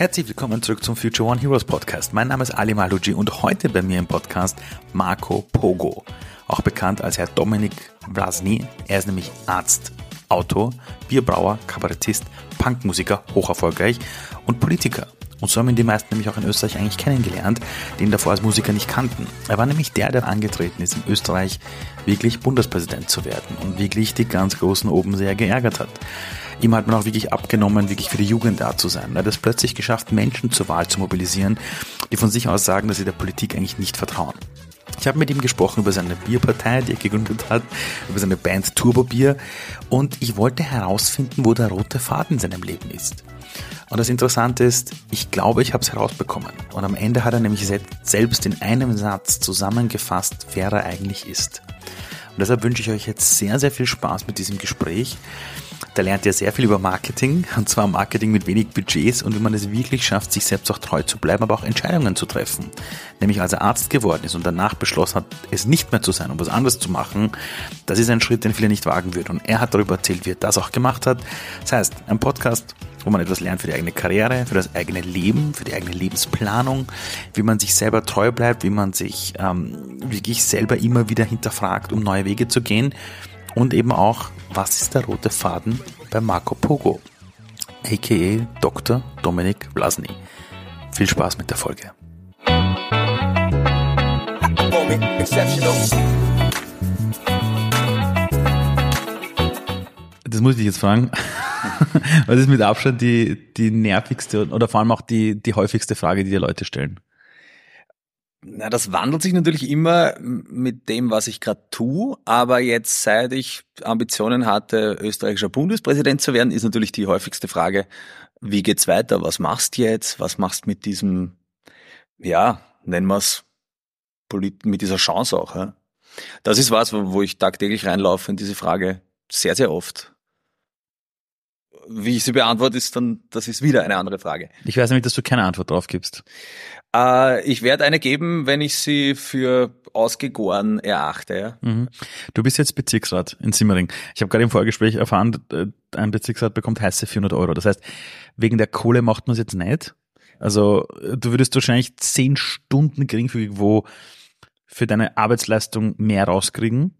Herzlich willkommen zurück zum Future One Heroes Podcast. Mein Name ist Ali Maluji und heute bei mir im Podcast Marco Pogo, auch bekannt als Herr Dominik Vlasny. Er ist nämlich Arzt, Autor, Bierbrauer, Kabarettist, Punkmusiker, hocherfolgreich und Politiker. Und so haben ihn die meisten nämlich auch in Österreich eigentlich kennengelernt, die ihn davor als Musiker nicht kannten. Er war nämlich der, der angetreten ist, in Österreich wirklich Bundespräsident zu werden und wirklich die ganz Großen oben sehr geärgert hat. Ihm hat man auch wirklich abgenommen, wirklich für die Jugend da zu sein. Er hat es plötzlich geschafft, Menschen zur Wahl zu mobilisieren, die von sich aus sagen, dass sie der Politik eigentlich nicht vertrauen. Ich habe mit ihm gesprochen über seine Bierpartei, die er gegründet hat, über seine Band Turbo Bier und ich wollte herausfinden, wo der rote Faden in seinem Leben ist. Und das Interessante ist, ich glaube, ich habe es herausbekommen. Und am Ende hat er nämlich selbst in einem Satz zusammengefasst, wer er eigentlich ist. Und deshalb wünsche ich euch jetzt sehr, sehr viel Spaß mit diesem Gespräch. Da lernt ihr sehr viel über Marketing, und zwar Marketing mit wenig Budgets und wie man es wirklich schafft, sich selbst auch treu zu bleiben, aber auch Entscheidungen zu treffen. Nämlich als er Arzt geworden ist und danach beschlossen hat, es nicht mehr zu sein, um was anderes zu machen, das ist ein Schritt, den viele nicht wagen würden. Und er hat darüber erzählt, wie er das auch gemacht hat. Das heißt, ein Podcast, wo man etwas lernt für die eigene Karriere, für das eigene Leben, für die eigene Lebensplanung, wie man sich selber treu bleibt, wie man sich ähm, wirklich selber immer wieder hinterfragt, um neue Wege zu gehen und eben auch, was ist der rote Faden bei Marco Pogo, aka Dr. Dominik Vlasny. Viel Spaß mit der Folge. Das muss ich jetzt fragen. Was ist mit Abstand die, die nervigste oder vor allem auch die, die häufigste Frage, die die Leute stellen? Na, das wandelt sich natürlich immer mit dem, was ich gerade tue. Aber jetzt, seit ich Ambitionen hatte, österreichischer Bundespräsident zu werden, ist natürlich die häufigste Frage, wie geht's weiter? Was machst du jetzt? Was machst du mit diesem, ja, nennen wir es, mit dieser Chance auch? Ja? Das ist was, wo ich tagtäglich reinlaufe in diese Frage sehr, sehr oft. Wie ich sie beantworte, ist dann, das ist wieder eine andere Frage. Ich weiß nämlich, dass du keine Antwort drauf gibst. Äh, ich werde eine geben, wenn ich sie für ausgegoren erachte. Ja. Mhm. Du bist jetzt Bezirksrat in Simmering. Ich habe gerade im Vorgespräch erfahren, äh, ein Bezirksrat bekommt heiße 400 Euro. Das heißt, wegen der Kohle macht man es jetzt nicht. Also du würdest wahrscheinlich zehn Stunden geringfügig für deine Arbeitsleistung mehr rauskriegen.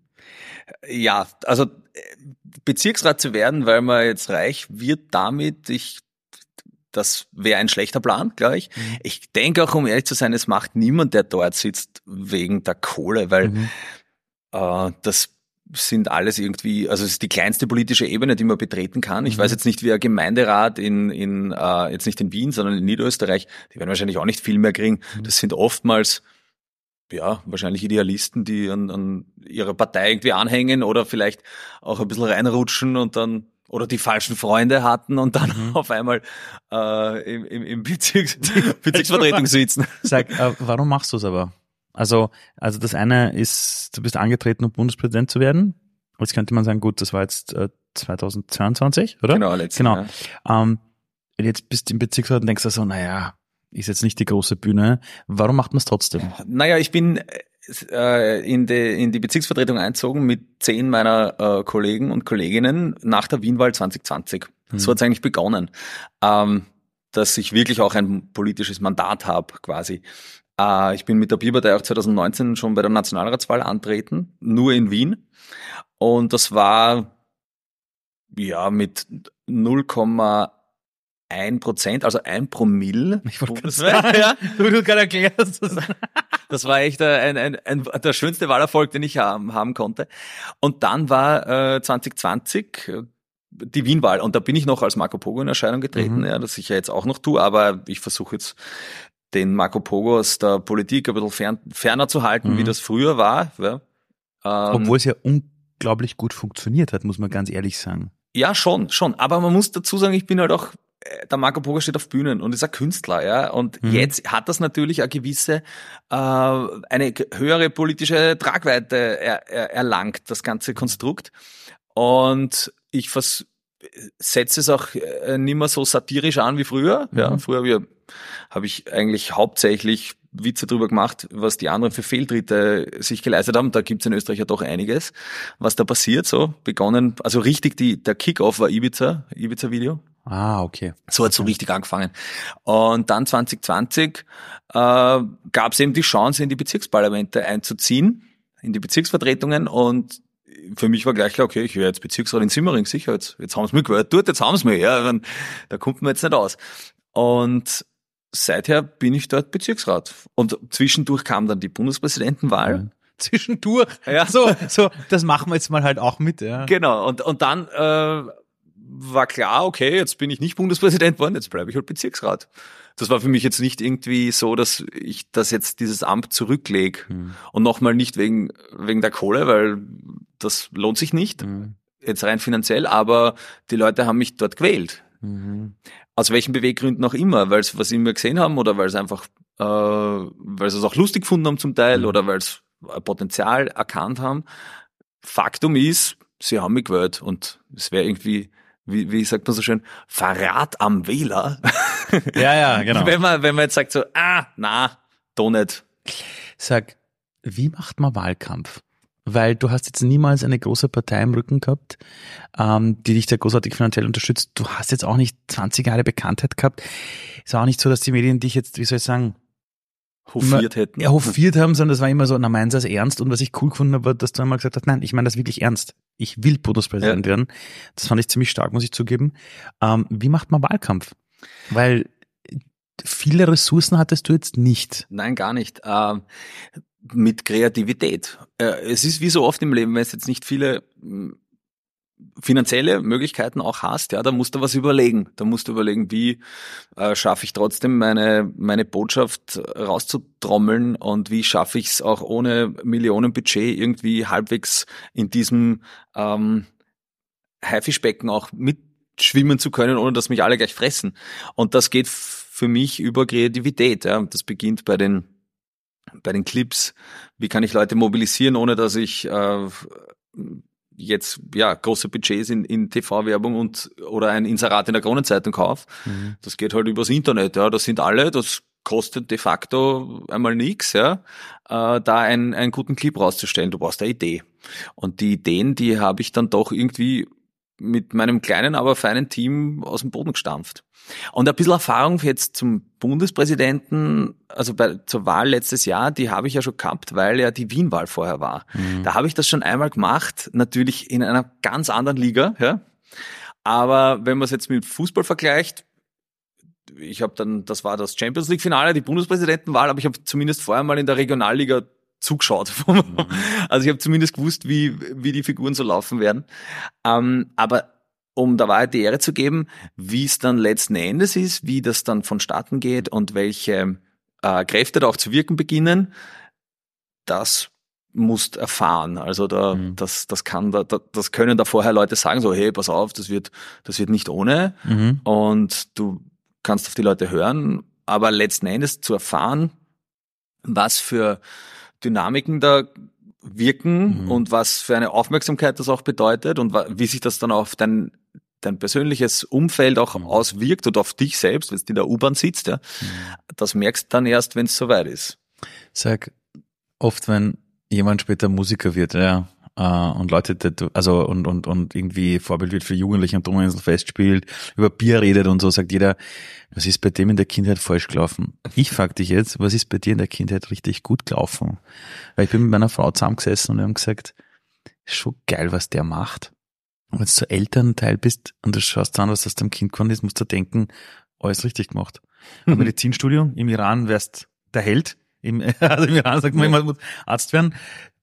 Ja, also Bezirksrat zu werden, weil man jetzt reich wird damit, ich das wäre ein schlechter Plan, glaube ich. Mhm. Ich denke auch, um ehrlich zu sein, es macht niemand, der dort sitzt, wegen der Kohle, weil mhm. äh, das sind alles irgendwie, also es ist die kleinste politische Ebene, die man betreten kann. Ich mhm. weiß jetzt nicht, wie ein Gemeinderat in, in äh, jetzt nicht in Wien, sondern in Niederösterreich, die werden wahrscheinlich auch nicht viel mehr kriegen. Mhm. Das sind oftmals ja, wahrscheinlich Idealisten, die an, an ihrer Partei irgendwie anhängen oder vielleicht auch ein bisschen reinrutschen und dann oder die falschen Freunde hatten und dann mhm. auf einmal äh, im, im, im Bezirks Bezirksvertretung sitzen. Sag, äh, warum machst du es aber? Also, also das eine ist, du bist angetreten, um Bundespräsident zu werden. Jetzt könnte man sagen, gut, das war jetzt äh, 2022, oder? Genau, letztes Genau. Ja. Ähm, jetzt bist du im Bezirksrat und denkst du so, naja, ist jetzt nicht die große Bühne. Warum macht man es trotzdem? Naja, ich bin äh, in, die, in die Bezirksvertretung einzogen mit zehn meiner äh, Kollegen und Kolleginnen nach der Wienwahl 2020. Mhm. So hat es eigentlich begonnen, ähm, dass ich wirklich auch ein politisches Mandat habe quasi. Äh, ich bin mit der Bierpartei auch 2019 schon bei der Nationalratswahl antreten, nur in Wien. Und das war ja mit 0, ein Prozent, also ein Promille. Ich wollte gerade sagen, ja, du, du gerade erklärst. Das. das war echt ein, ein, ein, der schönste Wahlerfolg, den ich haben, haben konnte. Und dann war äh, 2020 äh, die Wienwahl und da bin ich noch als Marco Pogo in Erscheinung getreten, mhm. ja, das ich ja jetzt auch noch tue, aber ich versuche jetzt den Marco Pogo aus der Politik ein bisschen fern, ferner zu halten, mhm. wie das früher war. Ja. Ähm, Obwohl es ja unglaublich gut funktioniert hat, muss man ganz ehrlich sagen. Ja, schon, schon. Aber man muss dazu sagen, ich bin halt auch der Marco Pogo steht auf Bühnen und ist ein Künstler, ja. Und mhm. jetzt hat das natürlich eine gewisse, äh, eine höhere politische Tragweite er, er, erlangt, das ganze Konstrukt. Und ich vers setze es auch äh, nicht mehr so satirisch an wie früher. Mhm. Ja, früher habe ich, hab ich eigentlich hauptsächlich Witze drüber gemacht, was die anderen für Fehltritte sich geleistet haben. Da gibt's in Österreich ja doch einiges, was da passiert. So begonnen, also richtig die der Kickoff war Ibiza, Ibiza-Video Ah, okay. So hat so richtig angefangen. Und dann 2020 äh, gab es eben die Chance, in die Bezirksparlamente einzuziehen, in die Bezirksvertretungen und für mich war gleich klar, okay, ich wäre jetzt Bezirksrat in Simmering, sicher, jetzt, jetzt haben sie mich gehört, dort, jetzt haben sie mich, ja, da kommt man jetzt nicht aus. Und seither bin ich dort Bezirksrat. Und zwischendurch kam dann die Bundespräsidentenwahl. Mhm. Zwischendurch. Ja. So, so, das machen wir jetzt mal halt auch mit, ja. Genau. Und, und dann äh, war klar, okay, jetzt bin ich nicht Bundespräsident geworden, jetzt bleibe ich halt Bezirksrat. Das war für mich jetzt nicht irgendwie so, dass ich das jetzt dieses Amt zurücklege. Mhm. Und nochmal nicht wegen, wegen der Kohle, weil das lohnt sich nicht. Mhm. Jetzt rein finanziell, aber die Leute haben mich dort gewählt. Mhm. Aus welchen Beweggründen auch immer, weil sie was immer gesehen haben oder weil sie einfach, äh, weil sie es auch lustig gefunden haben zum Teil mhm. oder weil sie Potenzial erkannt haben. Faktum ist, sie haben mich gewählt und es wäre irgendwie, wie, wie sagt man so schön, Verrat am Wähler. Ja, ja, genau. wenn man, wenn man jetzt sagt so, ah, na, doch nicht. Sag, wie macht man Wahlkampf? weil du hast jetzt niemals eine große Partei im Rücken gehabt, ähm, die dich da großartig finanziell unterstützt. Du hast jetzt auch nicht 20 Jahre Bekanntheit gehabt. Ist auch nicht so, dass die Medien dich jetzt, wie soll ich sagen, hofiert hätten. Ja, hofiert haben, sondern das war immer so, na meinen sie das ernst? Und was ich cool gefunden habe, war, dass du einmal gesagt hast, nein, ich meine das wirklich ernst. Ich will Bundespräsident ja. werden. Das fand ich ziemlich stark, muss ich zugeben. Ähm, wie macht man Wahlkampf? Weil viele Ressourcen hattest du jetzt nicht. Nein, gar nicht. Ähm, mit Kreativität. Äh, es ist wie so oft im Leben, wenn es jetzt nicht viele finanzielle Möglichkeiten auch hast, ja, da musst du was überlegen. Da musst du überlegen, wie äh, schaffe ich trotzdem meine, meine Botschaft rauszutrommeln und wie schaffe ich es auch ohne Millionenbudget irgendwie halbwegs in diesem ähm, Haifischbecken auch mitschwimmen zu können, ohne dass mich alle gleich fressen. Und das geht für mich über Kreativität. Ja. Das beginnt bei den bei den Clips, wie kann ich Leute mobilisieren, ohne dass ich äh, jetzt ja große Budgets in, in TV-Werbung und oder ein Inserat in der Kronenzeitung kaufe. Mhm. Das geht halt übers Internet, ja. Das sind alle, das kostet de facto einmal nichts, ja, äh, da einen, einen guten Clip rauszustellen. Du brauchst eine Idee. Und die Ideen, die habe ich dann doch irgendwie mit meinem kleinen, aber feinen Team aus dem Boden gestampft. Und ein bisschen Erfahrung jetzt zum Bundespräsidenten, also bei, zur Wahl letztes Jahr, die habe ich ja schon gehabt, weil ja die Wien-Wahl vorher war. Mhm. Da habe ich das schon einmal gemacht, natürlich in einer ganz anderen Liga, ja. Aber wenn man es jetzt mit Fußball vergleicht, ich habe dann, das war das Champions League Finale, die Bundespräsidentenwahl, aber ich habe zumindest vorher mal in der Regionalliga zugeschaut. Mhm. Also ich habe zumindest gewusst, wie, wie die Figuren so laufen werden. Ähm, aber um der Wahrheit die Ehre zu geben, wie es dann letzten Endes ist, wie das dann vonstatten geht und welche äh, Kräfte da auch zu wirken beginnen, das musst erfahren. Also da, mhm. das, das kann da, das können da vorher Leute sagen, so, hey, pass auf, das wird, das wird nicht ohne. Mhm. Und du kannst auf die Leute hören, aber letzten Endes zu erfahren, was für Dynamiken da wirken mhm. und was für eine Aufmerksamkeit das auch bedeutet und wie sich das dann auf dein, dein persönliches Umfeld auch mhm. auswirkt und auf dich selbst, wenn du in der U-Bahn sitzt, ja, mhm. das merkst du dann erst, wenn es soweit ist. Sag, oft wenn jemand später Musiker wird, ja, äh, und Leute, also und, und, und irgendwie Vorbild wird für Jugendliche und Donauinsel festspielt, über Bier redet und so, sagt jeder, was ist bei dem in der Kindheit falsch gelaufen? Ich frage dich jetzt, was ist bei dir in der Kindheit richtig gut gelaufen? Weil ich bin mit meiner Frau zusammengesessen und wir haben gesagt, schon geil, was der macht. Und wenn du so Elternteil bist und du schaust an, was aus deinem Kind geworden ist, musst du denken, alles richtig gemacht. Mhm. Medizinstudium, im Iran wärst der Held. Im, also im Iran sagt man immer, muss Arzt werden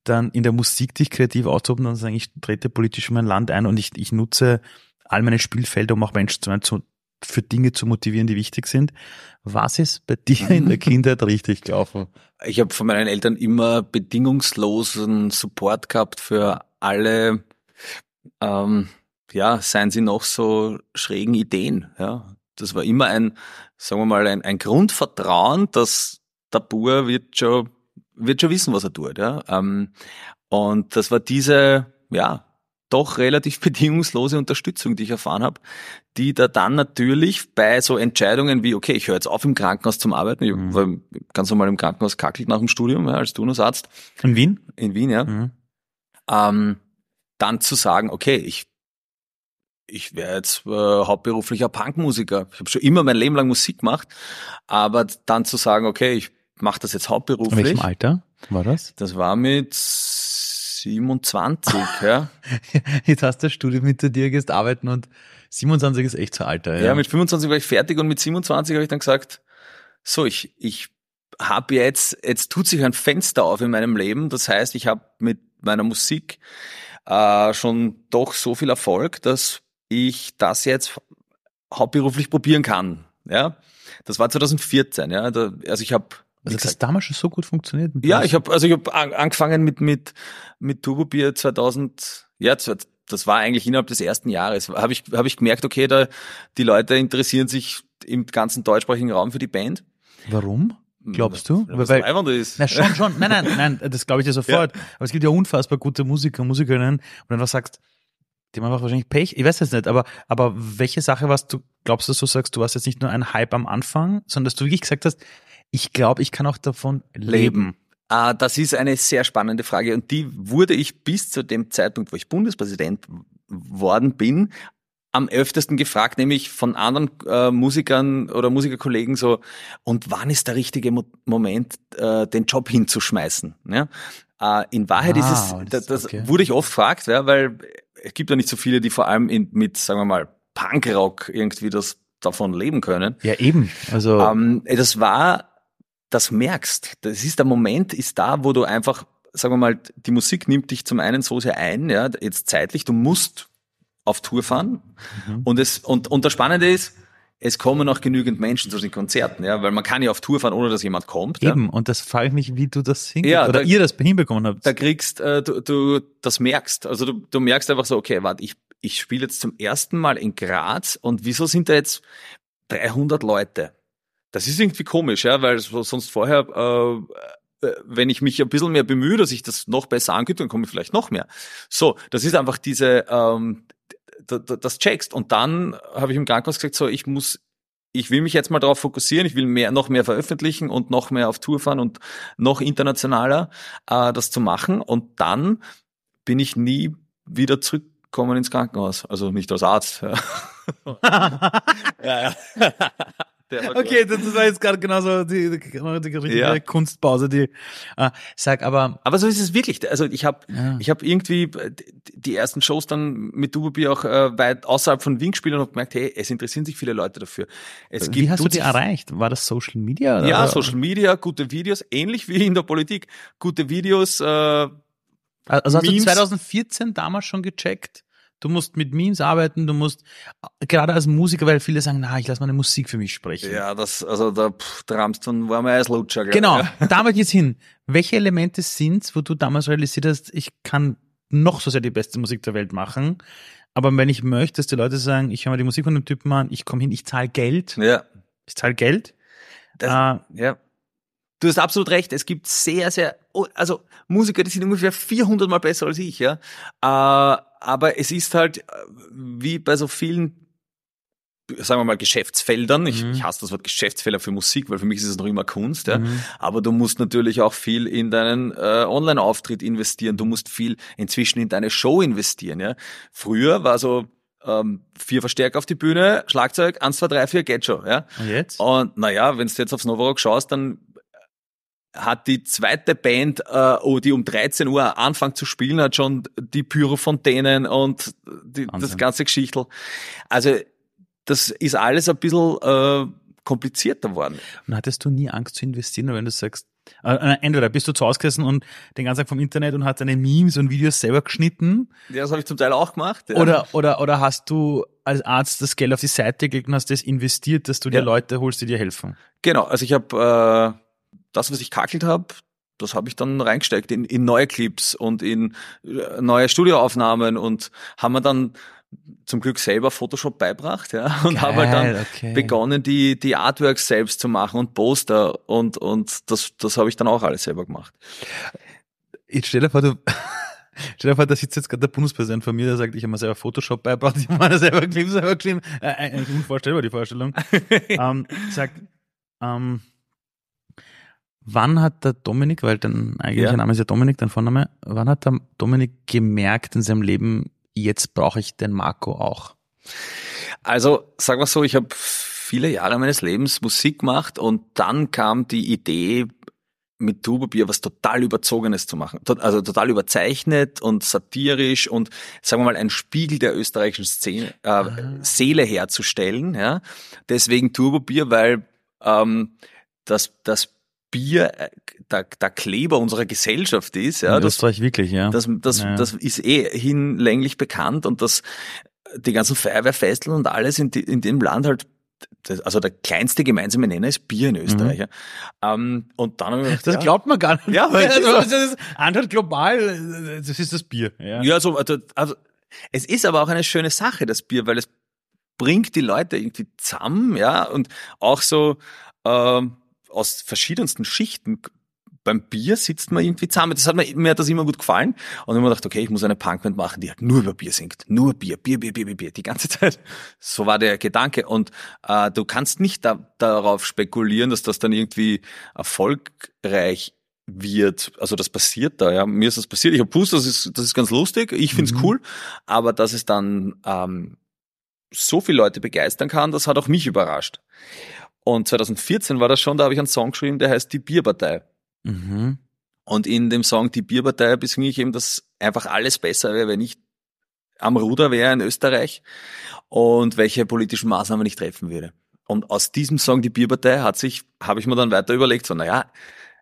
dann in der Musik dich kreativ auszuprobieren und sagen, ich trete politisch in mein Land ein und ich, ich nutze all meine Spielfelder, um auch Menschen zu, zu, für Dinge zu motivieren, die wichtig sind. Was ist bei dir in der Kindheit richtig gelaufen? Ich habe von meinen Eltern immer bedingungslosen Support gehabt für alle, ähm, ja, seien sie noch so schrägen Ideen. Ja, das war immer ein, sagen wir mal, ein, ein Grundvertrauen, dass der Bur wird schon wird schon wissen, was er tut. Ja? Ähm, und das war diese, ja, doch relativ bedingungslose Unterstützung, die ich erfahren habe, die da dann natürlich bei so Entscheidungen wie, okay, ich höre jetzt auf im Krankenhaus zum Arbeiten, ich mhm. war ganz normal im Krankenhaus kackelt nach dem Studium, ja, als Turnusarzt. In Wien? In Wien, ja. Mhm. Ähm, dann zu sagen, okay, ich ich wäre jetzt äh, hauptberuflicher Punkmusiker. Ich habe schon immer mein Leben lang Musik gemacht, aber dann zu sagen, okay, ich mache das jetzt hauptberuflich. In welchem Alter war das? Das war mit 27, ja. Jetzt hast du das Studium hinter dir, gehst arbeiten und 27 ist echt so Alter. Ja. ja, mit 25 war ich fertig und mit 27 habe ich dann gesagt, so, ich, ich habe jetzt, jetzt tut sich ein Fenster auf in meinem Leben. Das heißt, ich habe mit meiner Musik äh, schon doch so viel Erfolg, dass ich das jetzt hauptberuflich probieren kann. Ja, das war 2014. Ja, da, also ich habe also das gesagt, damals schon so gut funktioniert? Ja, ich habe also ich habe angefangen mit mit mit Turbo Bier 2000. Ja, das war eigentlich innerhalb des ersten Jahres. Habe ich habe ich gemerkt, okay, da die Leute interessieren sich im ganzen deutschsprachigen Raum für die Band. Warum? Glaubst du? Was Weil, ist. Na schon, schon. Nein, nein, nein, das glaube ich dir sofort. Ja. Aber es gibt ja unfassbar gute Musiker und Musikerinnen, und wenn du sagst, die haben einfach wahrscheinlich Pech. Ich weiß jetzt nicht, aber, aber welche Sache was du glaubst, dass du sagst, du warst jetzt nicht nur ein Hype am Anfang, sondern dass du wirklich gesagt hast, ich glaube, ich kann auch davon leben. Ah, das ist eine sehr spannende Frage und die wurde ich bis zu dem Zeitpunkt, wo ich Bundespräsident worden bin, am öftesten gefragt, nämlich von anderen äh, Musikern oder Musikerkollegen so, und wann ist der richtige Mo Moment, äh, den Job hinzuschmeißen? Ja? Äh, in Wahrheit ah, ist es, das, das okay. wurde ich oft gefragt, ja, weil es gibt ja nicht so viele, die vor allem in, mit, sagen wir mal, Punkrock irgendwie das davon leben können. Ja, eben. Also ähm, das war, das merkst. Das ist der Moment, ist da, wo du einfach, sagen wir mal, die Musik nimmt dich zum einen so sehr ein, ja, jetzt zeitlich, du musst auf Tour fahren. Mhm. Und es, und, und das Spannende ist, es kommen auch genügend Menschen zu den Konzerten, ja, weil man kann ja auf Tour fahren, ohne dass jemand kommt. Eben, ja. und das frage ich mich, wie du das hingekriegt ja, oder da, ihr das hinbekommen habt. Da kriegst äh, du, du das merkst, also du, du merkst einfach so, okay, warte, ich ich spiele jetzt zum ersten Mal in Graz und wieso sind da jetzt 300 Leute? Das ist irgendwie komisch, ja, weil sonst vorher äh, äh, wenn ich mich ein bisschen mehr bemühe, dass ich das noch besser ankündige, dann komme ich vielleicht noch mehr. So, das ist einfach diese, ähm, das checkst. Und dann habe ich im Krankenhaus gesagt, so, ich muss, ich will mich jetzt mal darauf fokussieren, ich will mehr, noch mehr veröffentlichen und noch mehr auf Tour fahren und noch internationaler äh, das zu machen. Und dann bin ich nie wieder zurückgekommen ins Krankenhaus. Also nicht als Arzt. ja, ja. okay, das war jetzt gerade genauso die, die, die richtige ja. Kunstpause, die äh, sag aber. Aber so ist es wirklich. Also ich habe ja. ich habe irgendwie die ersten Shows dann mit Dubobi auch äh, weit außerhalb von Wien gespielt und habe gemerkt, hey, es interessieren sich viele Leute dafür. Es wie hast du die erreicht? War das Social Media? Oder? Ja, Social Media, gute Videos, ähnlich wie in der Politik, gute Videos. Äh, also hast Memes. du 2014 damals schon gecheckt? Du musst mit Memes arbeiten, du musst gerade als Musiker, weil viele sagen, na, ich lasse meine Musik für mich sprechen. Ja, das, also da pff, tramst dann war mir Eislutscher. Genau, ja. damit geht's hin. Welche Elemente sind's, wo du damals realisiert hast, ich kann noch so sehr die beste Musik der Welt machen, aber wenn ich möchte, dass die Leute sagen, ich höre mir die Musik von dem Typen an, ich komme hin, ich zahle Geld. Ja. Ich zahle Geld. Das, äh, ja. Du hast absolut recht. Es gibt sehr, sehr, oh, also Musiker, die sind ungefähr 400 mal besser als ich, ja. Äh, aber es ist halt äh, wie bei so vielen sagen wir mal, Geschäftsfeldern. Ich, mhm. ich hasse das Wort Geschäftsfelder für Musik, weil für mich ist es noch immer Kunst. Ja. Mhm. Aber du musst natürlich auch viel in deinen äh, Online-Auftritt investieren. Du musst viel inzwischen in deine Show investieren. Ja. Früher war so ähm, vier Verstärker auf die Bühne, Schlagzeug, eins, zwei, drei, vier, geht schon. Ja. Und jetzt? Und naja, wenn du jetzt aufs Novarock schaust, dann hat die zweite Band, äh, oh, die um 13 Uhr anfängt zu spielen, hat schon die Pyrofontänen und die, das ganze Geschichtel. Also das ist alles ein bisschen äh, komplizierter worden. Und hattest du nie Angst zu investieren, wenn du sagst, äh, äh, entweder bist du zu Hause gesessen und den ganzen Tag vom Internet und hast deine Memes und Videos selber geschnitten? Ja, das habe ich zum Teil auch gemacht. Ja. Oder, oder, oder hast du als Arzt das Geld auf die Seite gelegt und hast das investiert, dass du dir ja. Leute holst, die dir helfen? Genau, also ich habe äh, das, was ich kackelt habe, das habe ich dann reingesteckt in, in neue Clips und in äh, neue Studioaufnahmen und haben wir dann zum Glück selber Photoshop beibracht, ja, und habe halt dann okay. begonnen, die, die Artworks selbst zu machen und Poster und, und das, das habe ich dann auch alles selber gemacht. Jetzt stell dir vor, du, stell dir vor, da sitzt jetzt gerade der Bundespräsident von mir, der sagt, ich habe mir selber Photoshop beibracht, ich habe mir selber Clips selber geschrieben, äh, eigentlich unvorstellbar, die Vorstellung, ähm, sagt, ähm, Wann hat der Dominik, weil dein eigentlicher ja. Name ist ja Dominik, dein Vorname, wann hat der Dominik gemerkt in seinem Leben, jetzt brauche ich den Marco auch? Also, sag mal so, ich habe viele Jahre meines Lebens Musik gemacht und dann kam die Idee, mit Tuberbier was total Überzogenes zu machen. Also total überzeichnet und satirisch und sagen wir mal ein Spiegel der österreichischen Szene, äh, ah. Seele herzustellen. Ja? Deswegen Turbobier, weil ähm, das, das Bier äh, der, der Kleber unserer Gesellschaft ist. Ja, In Österreich wirklich, ja. Das, das, ja. das ist eh hinlänglich bekannt und dass die ganzen Feuerwehrfesteln und alles in, die, in dem Land halt das, also der kleinste gemeinsame Nenner ist Bier in Österreich. Mhm. Ja. Ähm, und dann gedacht, das glaubt man gar nicht. Ja, weil also, das ist anstatt global, das ist das Bier. Ja, ja so, also, also es ist aber auch eine schöne Sache, das Bier, weil es bringt die Leute irgendwie zusammen, ja, und auch so ähm, aus verschiedensten Schichten beim Bier sitzt man irgendwie zusammen. Das hat mir, mir hat das immer gut gefallen. Und ich mir gedacht, okay, ich muss eine Punkband machen, die halt nur über Bier singt. Nur Bier, Bier, Bier, Bier, Bier, Bier, die ganze Zeit. So war der Gedanke. Und äh, du kannst nicht da, darauf spekulieren, dass das dann irgendwie erfolgreich wird. Also das passiert da, ja. Mir ist das passiert. Ich habe gewusst, das ist, das ist ganz lustig. Ich find's mhm. cool. Aber dass es dann ähm, so viele Leute begeistern kann, das hat auch mich überrascht. Und 2014 war das schon, da habe ich einen Song geschrieben, der heißt Die Bierpartei. Mhm. Und in dem Song Die Bierpartei besinge ich eben, dass einfach alles besser wäre, wenn ich am Ruder wäre in Österreich und welche politischen Maßnahmen ich treffen würde. Und aus diesem Song Die Bierpartei hat sich, habe ich mir dann weiter überlegt, so, naja,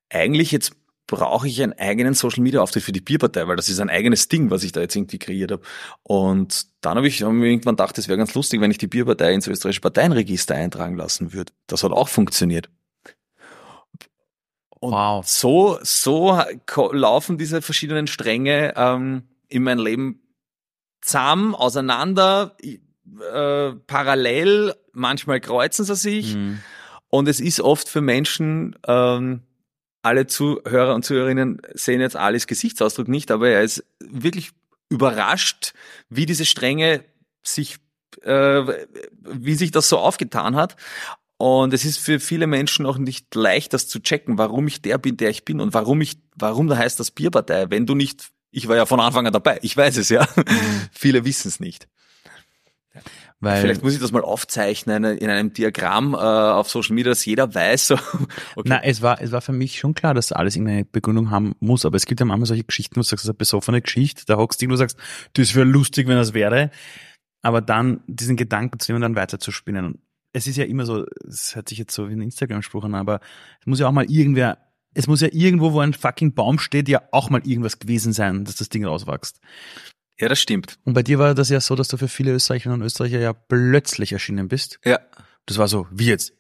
eigentlich jetzt brauche ich einen eigenen Social Media Auftritt für die Bierpartei, weil das ist ein eigenes Ding, was ich da jetzt irgendwie kreiert habe. Und dann habe ich hab mir irgendwann gedacht, es wäre ganz lustig, wenn ich die Bierpartei ins österreichische Parteienregister eintragen lassen würde. Das hat auch funktioniert. Und wow. so, so laufen diese verschiedenen Stränge ähm, in mein Leben zusammen, auseinander, äh, parallel, manchmal kreuzen sie sich. Mhm. Und es ist oft für Menschen, ähm, alle Zuhörer und Zuhörerinnen sehen jetzt Alis Gesichtsausdruck nicht, aber er ist wirklich überrascht, wie diese Stränge sich, äh, wie sich das so aufgetan hat. Und es ist für viele Menschen auch nicht leicht, das zu checken, warum ich der bin, der ich bin und warum ich, warum da heißt das Bierpartei, wenn du nicht, ich war ja von Anfang an dabei, ich weiß es ja. Mhm. viele wissen es nicht. Weil Vielleicht muss ich das mal aufzeichnen in einem Diagramm äh, auf Social Media, dass jeder weiß. So, okay. Na, es war, es war für mich schon klar, dass alles irgendeine Begründung haben muss. Aber es gibt ja manchmal solche Geschichten, wo du sagst, das ist eine besoffene Geschichte, da hockst du und sagst, das wäre lustig, wenn das wäre. Aber dann diesen Gedanken zu nehmen und dann weiter zu spinnen es ist ja immer so, es hört sich jetzt so wie ein Instagram-Spruch an, aber es muss ja auch mal irgendwer, es muss ja irgendwo, wo ein fucking Baum steht, ja auch mal irgendwas gewesen sein, dass das Ding rauswächst. Ja, das stimmt. Und bei dir war das ja so, dass du für viele Österreicherinnen und Österreicher ja plötzlich erschienen bist. Ja. Das war so, wie jetzt?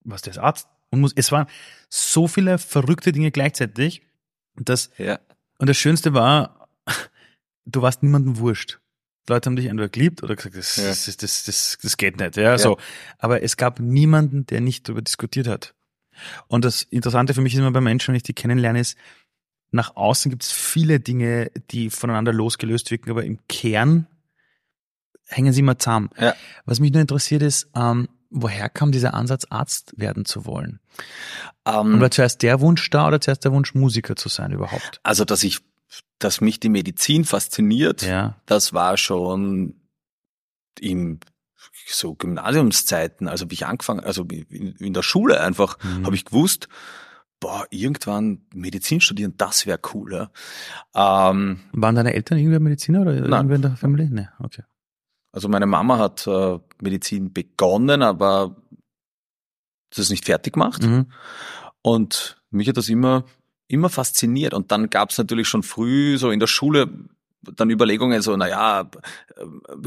Was, der ist Arzt? Und muss, es waren so viele verrückte Dinge gleichzeitig. Und das, ja. und das Schönste war, du warst niemandem wurscht. Leute haben dich entweder geliebt oder gesagt, das, ja. das, das, das, das geht nicht. Ja, ja, so. Aber es gab niemanden, der nicht darüber diskutiert hat. Und das Interessante für mich ist immer bei Menschen, wenn ich die kennenlerne, ist, nach außen gibt es viele Dinge, die voneinander losgelöst wirken, aber im Kern hängen sie immer zusammen. Ja. Was mich nur interessiert ist, ähm, woher kam dieser Ansatz, Arzt werden zu wollen? Ähm, Und war zuerst der Wunsch da oder zuerst der Wunsch, Musiker zu sein überhaupt? Also, dass ich dass mich die Medizin fasziniert, ja. das war schon in so Gymnasiumszeiten, also wie ich angefangen, also in, in der Schule einfach, mhm. habe ich gewusst, boah, irgendwann Medizin studieren, das wäre cool. Ja. Ähm, Waren deine Eltern irgendwer Mediziner oder nein. irgendwer in der Familie? Nee, okay. Also meine Mama hat äh, Medizin begonnen, aber das ist nicht fertig gemacht. Mhm. Und mich hat das immer immer fasziniert. Und dann gab es natürlich schon früh so in der Schule dann Überlegungen so, naja,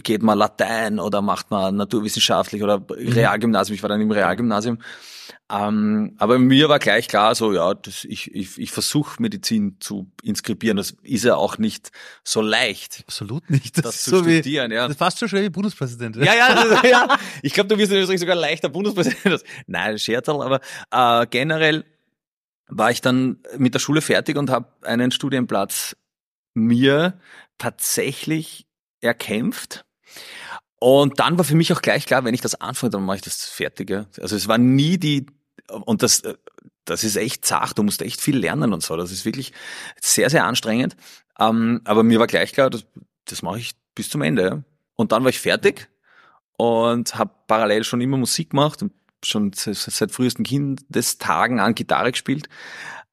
geht man Latein oder macht man naturwissenschaftlich oder mhm. Realgymnasium, ich war dann im Realgymnasium. Ähm, aber mir war gleich klar, so ja, das, ich, ich, ich versuche Medizin zu inskribieren. Das ist ja auch nicht so leicht. Absolut nicht. Das, das zu studieren, wie, ja. Das passt schon schwer wie Bundespräsident. Ja, ja, das, ja. Ich glaube, du wirst in Österreich sogar leichter Bundespräsident. Nein, Scherzerl, aber äh, generell war ich dann mit der Schule fertig und habe einen Studienplatz mir tatsächlich erkämpft. Und dann war für mich auch gleich klar, wenn ich das anfange, dann mache ich das fertige. Also es war nie die, und das, das ist echt zart, du musst echt viel lernen und so. Das ist wirklich sehr, sehr anstrengend. Ähm, aber mir war gleich klar, das, das mache ich bis zum Ende. Und dann war ich fertig und habe parallel schon immer Musik gemacht und schon seit frühesten Kindestagen an Gitarre gespielt.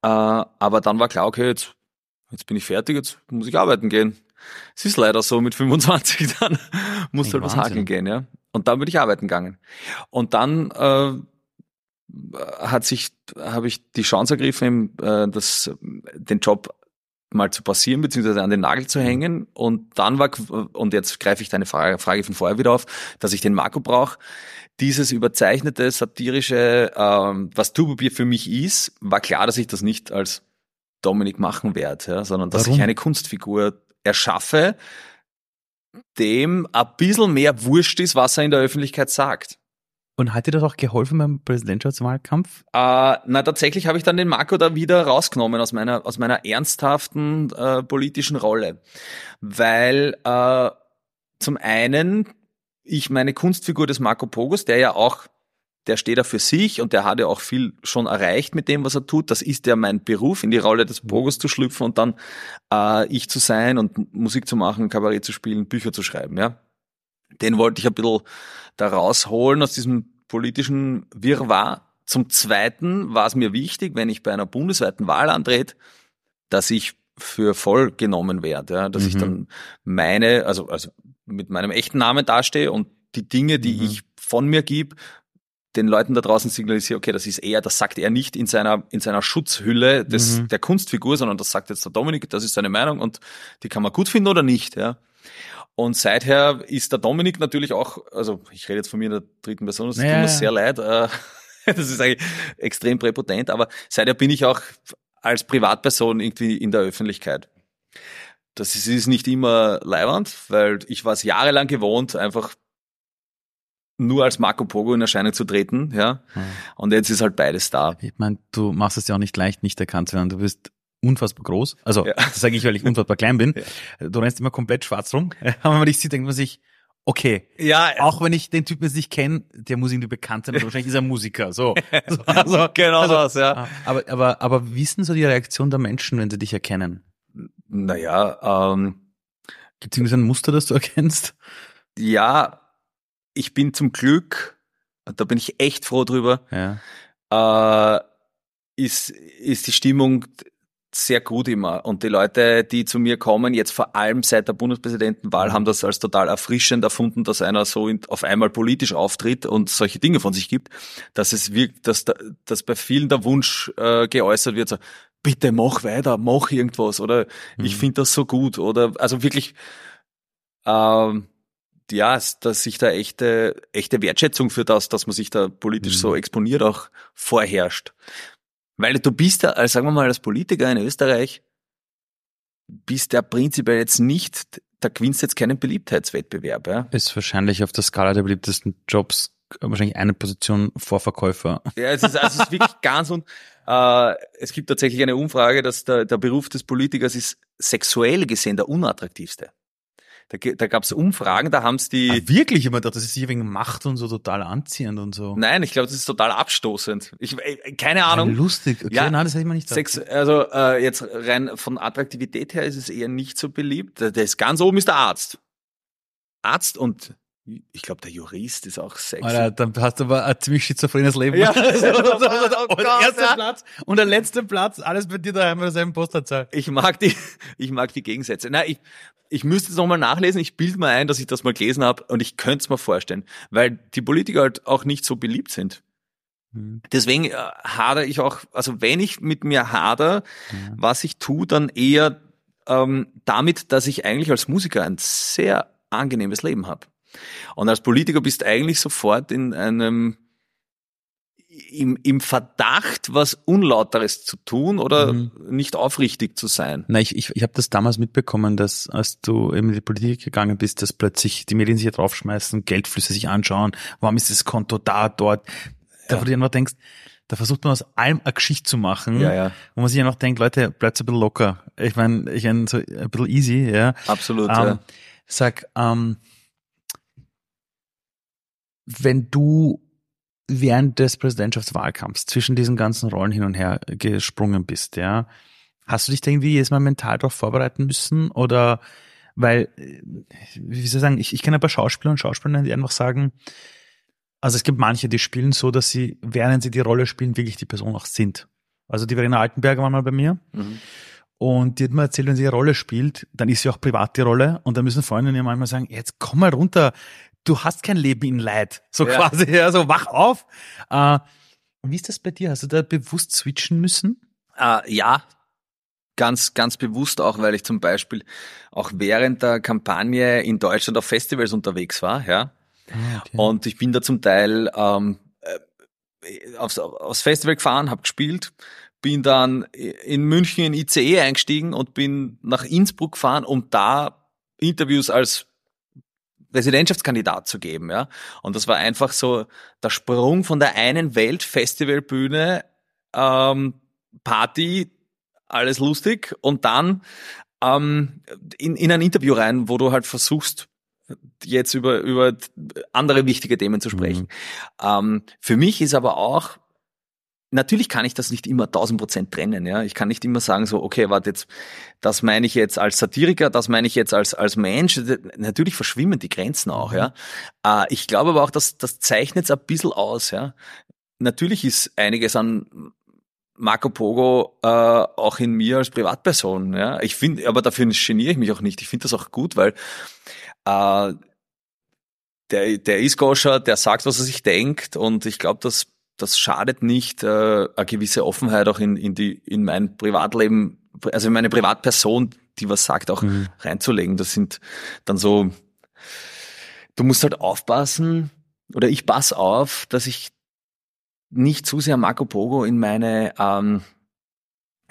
Äh, aber dann war klar, okay, jetzt, jetzt bin ich fertig, jetzt muss ich arbeiten gehen. Es ist leider so, mit 25 dann muss halt was hakeln gehen, ja. Und dann bin ich arbeiten gegangen. Und dann äh, hat sich, habe ich die Chance ergriffen, äh, das, den Job mal zu passieren, beziehungsweise an den Nagel zu hängen. Und dann war, und jetzt greife ich deine Frage, Frage von vorher wieder auf, dass ich den Marco brauche. Dieses überzeichnete, satirische, ähm, was Turbobier für mich ist, war klar, dass ich das nicht als Dominik machen werde, ja, sondern dass Warum? ich eine Kunstfigur erschaffe, dem ein bisschen mehr wurscht ist, was er in der Öffentlichkeit sagt. Und hat dir das auch geholfen beim Präsidentschaftswahlkampf? Äh, na, tatsächlich habe ich dann den Marco da wieder rausgenommen aus meiner, aus meiner ernsthaften äh, politischen Rolle. Weil äh, zum einen ich meine Kunstfigur des Marco Pogos, der ja auch, der steht da für sich und der hat ja auch viel schon erreicht mit dem, was er tut. Das ist ja mein Beruf, in die Rolle des Pogos zu schlüpfen und dann äh, ich zu sein und Musik zu machen, Kabarett zu spielen, Bücher zu schreiben, ja. Den wollte ich ein bisschen da rausholen aus diesem politischen Wirrwarr. Zum Zweiten war es mir wichtig, wenn ich bei einer bundesweiten Wahl antrete, dass ich für voll genommen werde, ja, dass mhm. ich dann meine, also, also mit meinem echten Namen dastehe und die Dinge, die mhm. ich von mir gebe, den Leuten da draußen signalisiere, okay, das ist er, das sagt er nicht in seiner, in seiner Schutzhülle des, mhm. der Kunstfigur, sondern das sagt jetzt der Dominik, das ist seine Meinung und die kann man gut finden oder nicht, ja. Und seither ist der Dominik natürlich auch, also ich rede jetzt von mir in der dritten Person, das naja. tut mir sehr leid, äh, das ist eigentlich extrem präpotent, aber seither bin ich auch als Privatperson irgendwie in der Öffentlichkeit. Das ist, ist nicht immer leiwand, weil ich war es jahrelang gewohnt, einfach nur als Marco Pogo in Erscheinung zu treten, ja. Mhm. Und jetzt ist halt beides da. Ich meine, du machst es ja auch nicht leicht, nicht erkannt zu werden. Du bist unfassbar groß. Also, ja. das sage ich, weil ich unfassbar klein bin. Ja. Du rennst immer komplett schwarz rum. Aber wenn man dich sieht, denkt man sich, okay. Ja. Auch wenn ich den Typen jetzt nicht kenne, der muss irgendwie bekannt sein, wahrscheinlich ist er Musiker. So. also, genau also, das, ja. Aber, aber, aber wie ist denn so die Reaktion der Menschen, wenn sie dich erkennen? Naja, ähm. Gibt es ein Muster, das du erkennst? Ja, ich bin zum Glück, da bin ich echt froh drüber, ja. äh, ist, ist die Stimmung sehr gut immer. Und die Leute, die zu mir kommen, jetzt vor allem seit der Bundespräsidentenwahl, haben das als total erfrischend erfunden, dass einer so in, auf einmal politisch auftritt und solche Dinge von sich gibt, dass es wirkt, dass, da, dass bei vielen der Wunsch äh, geäußert wird, so, bitte mach weiter, mach irgendwas oder mhm. ich finde das so gut oder also wirklich ähm, ja, dass sich da echte, echte Wertschätzung für das, dass man sich da politisch mhm. so exponiert, auch vorherrscht. Weil du bist ja, also sagen wir mal, als Politiker in Österreich, bist ja prinzipiell jetzt nicht, da gewinnst jetzt keinen Beliebtheitswettbewerb. Ja? Ist wahrscheinlich auf der Skala der beliebtesten Jobs wahrscheinlich eine Position vor Verkäufer. Ja, es ist, also es ist wirklich ganz und äh, es gibt tatsächlich eine Umfrage, dass der, der Beruf des Politikers ist sexuell gesehen der unattraktivste. Da, da gab es Umfragen, da haben es die. Ah, wirklich immer, das ist sicher wegen Macht und so total anziehend und so. Nein, ich glaube, das ist total abstoßend. Ich, äh, keine Ahnung. Ja, lustig, okay, ja, nein, das hätte ich mal nicht Sex, Also äh, jetzt rein von Attraktivität her ist es eher nicht so beliebt. Der ist ganz oben ist der Arzt. Arzt und ich glaube, der Jurist ist auch sexy. Alter, dann hast du aber ein ziemlich schizophrenes Leben. Ja, oh und Gott, erster ja. Platz und der letzte Platz, alles bei dir daheim mit derselben Postleitzahl. Ich mag die, ich mag die Gegensätze. Nein, ich, ich müsste es nochmal nachlesen. Ich bilde mir ein, dass ich das mal gelesen habe und ich könnte es mir vorstellen, weil die Politiker halt auch nicht so beliebt sind. Hm. Deswegen äh, hader ich auch, also wenn ich mit mir hader, ja. was ich tue, dann eher ähm, damit, dass ich eigentlich als Musiker ein sehr angenehmes Leben habe. Und als Politiker bist du eigentlich sofort in einem im, im Verdacht, was Unlauteres zu tun oder mhm. nicht aufrichtig zu sein. Na, ich, ich, ich habe das damals mitbekommen, dass als du in die Politik gegangen bist, dass plötzlich die Medien sich draufschmeißen, Geldflüsse sich anschauen, warum ist das Konto da, dort. Da ja. wo du dir noch denkst, da versucht man aus allem eine Geschichte zu machen, ja, ja. wo man sich ja noch denkt, Leute, bleibt ein bisschen locker. Ich meine, ich meine, so ein bisschen easy, ja. Absolut, ähm, ja. Sag, ähm, wenn du während des Präsidentschaftswahlkampfs zwischen diesen ganzen Rollen hin und her gesprungen bist, ja, hast du dich da irgendwie jedes Mal mental darauf vorbereiten müssen oder Weil, äh, wie soll ich sagen, ich, ich kenne ein paar Schauspieler und Schauspielerinnen, die einfach sagen, also es gibt manche, die spielen so, dass sie, während sie die Rolle spielen, wirklich die Person auch sind. Also die Verena Altenberger war mal bei mir. Mhm. Und die hat mir erzählt, wenn sie eine Rolle spielt, dann ist sie auch privat die Rolle. Und dann müssen Freundinnen ihr manchmal sagen, jetzt komm mal runter, du hast kein Leben in Leid. So ja. quasi, ja, so wach auf. Äh, wie ist das bei dir? Hast du da bewusst switchen müssen? Äh, ja, ganz, ganz bewusst auch, weil ich zum Beispiel auch während der Kampagne in Deutschland auf Festivals unterwegs war, ja. Ah, okay. Und ich bin da zum Teil ähm, äh, aufs, aufs Festival gefahren, habe gespielt, bin dann in München in ICE eingestiegen und bin nach Innsbruck gefahren, um da Interviews als Residentschaftskandidat zu geben, ja. Und das war einfach so der Sprung von der einen Welt Festivalbühne ähm, Party alles lustig und dann ähm, in, in ein Interview rein, wo du halt versuchst, jetzt über, über andere wichtige Themen zu sprechen. Mhm. Ähm, für mich ist aber auch, natürlich kann ich das nicht immer tausend Prozent trennen. Ja, ich kann nicht immer sagen so, okay, warte jetzt, das meine ich jetzt als Satiriker, das meine ich jetzt als als Mensch. Natürlich verschwimmen die Grenzen auch. Ja, mhm. äh, ich glaube aber auch, dass das zeichnet es ein bisschen aus. Ja, natürlich ist einiges an Marco Pogo äh, auch in mir als Privatperson. Ja, ich finde, aber dafür geniere ich mich auch nicht. Ich finde das auch gut, weil äh, der, der ist Goscher, der sagt, was er sich denkt, und ich glaube, das das schadet nicht, äh, eine gewisse Offenheit auch in, in die in mein Privatleben, also in meine Privatperson, die was sagt, auch mhm. reinzulegen. Das sind dann so, du musst halt aufpassen, oder ich pass auf, dass ich nicht zu sehr Marco Pogo in meine ähm,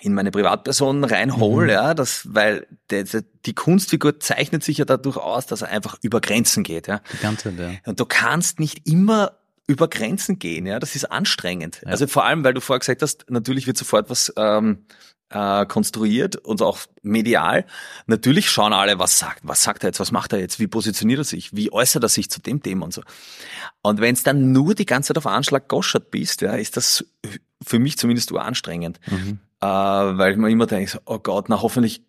in meine Privatperson reinhole, mhm. ja, das, weil der, die Kunstfigur zeichnet sich ja dadurch aus, dass er einfach über Grenzen geht, ja. Die ganze Zeit, ja. Und du kannst nicht immer über Grenzen gehen, ja, das ist anstrengend. Ja. Also vor allem, weil du vorher gesagt hast, natürlich wird sofort was ähm, äh, konstruiert und auch medial. Natürlich schauen alle, was sagt, was sagt er jetzt, was macht er jetzt, wie positioniert er sich, wie äußert er sich zu dem Thema und so. Und wenn es dann nur die ganze Zeit auf Anschlag goschert bist, ja, ist das für mich zumindest nur anstrengend. Mhm. Äh, weil ich mir immer denke, oh Gott, na hoffentlich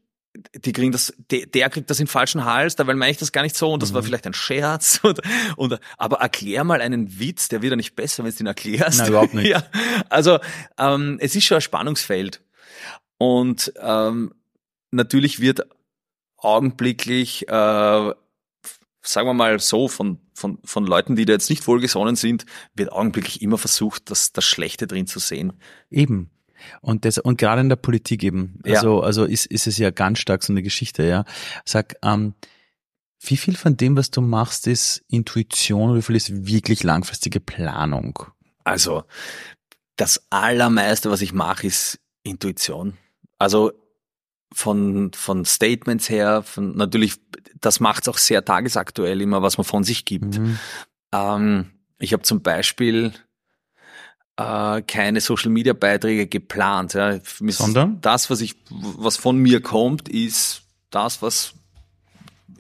die kriegen das, der, der kriegt das in falschen Hals, dabei meine ich das gar nicht so und das mhm. war vielleicht ein Scherz. Und, und, aber erklär mal einen Witz, der wird ja nicht besser, wenn du ihn erklärst. Nein, überhaupt nicht. Ja, also ähm, es ist schon ein Spannungsfeld. Und ähm, natürlich wird augenblicklich, äh, sagen wir mal so, von, von, von Leuten, die da jetzt nicht wohlgesonnen sind, wird augenblicklich immer versucht, das, das Schlechte drin zu sehen. Eben. Und das, und gerade in der Politik eben. Also, ja. also ist, ist es ja ganz stark so eine Geschichte, ja. Sag, ähm, wie viel von dem, was du machst, ist Intuition und wie viel ist wirklich langfristige Planung? Also, das allermeiste, was ich mache, ist Intuition. Also von, von Statements her, von, natürlich, das macht es auch sehr tagesaktuell immer, was man von sich gibt. Mhm. Ähm, ich habe zum Beispiel äh, keine Social Media Beiträge geplant. Ja. Sondern? Das, was ich, was von mir kommt, ist das, was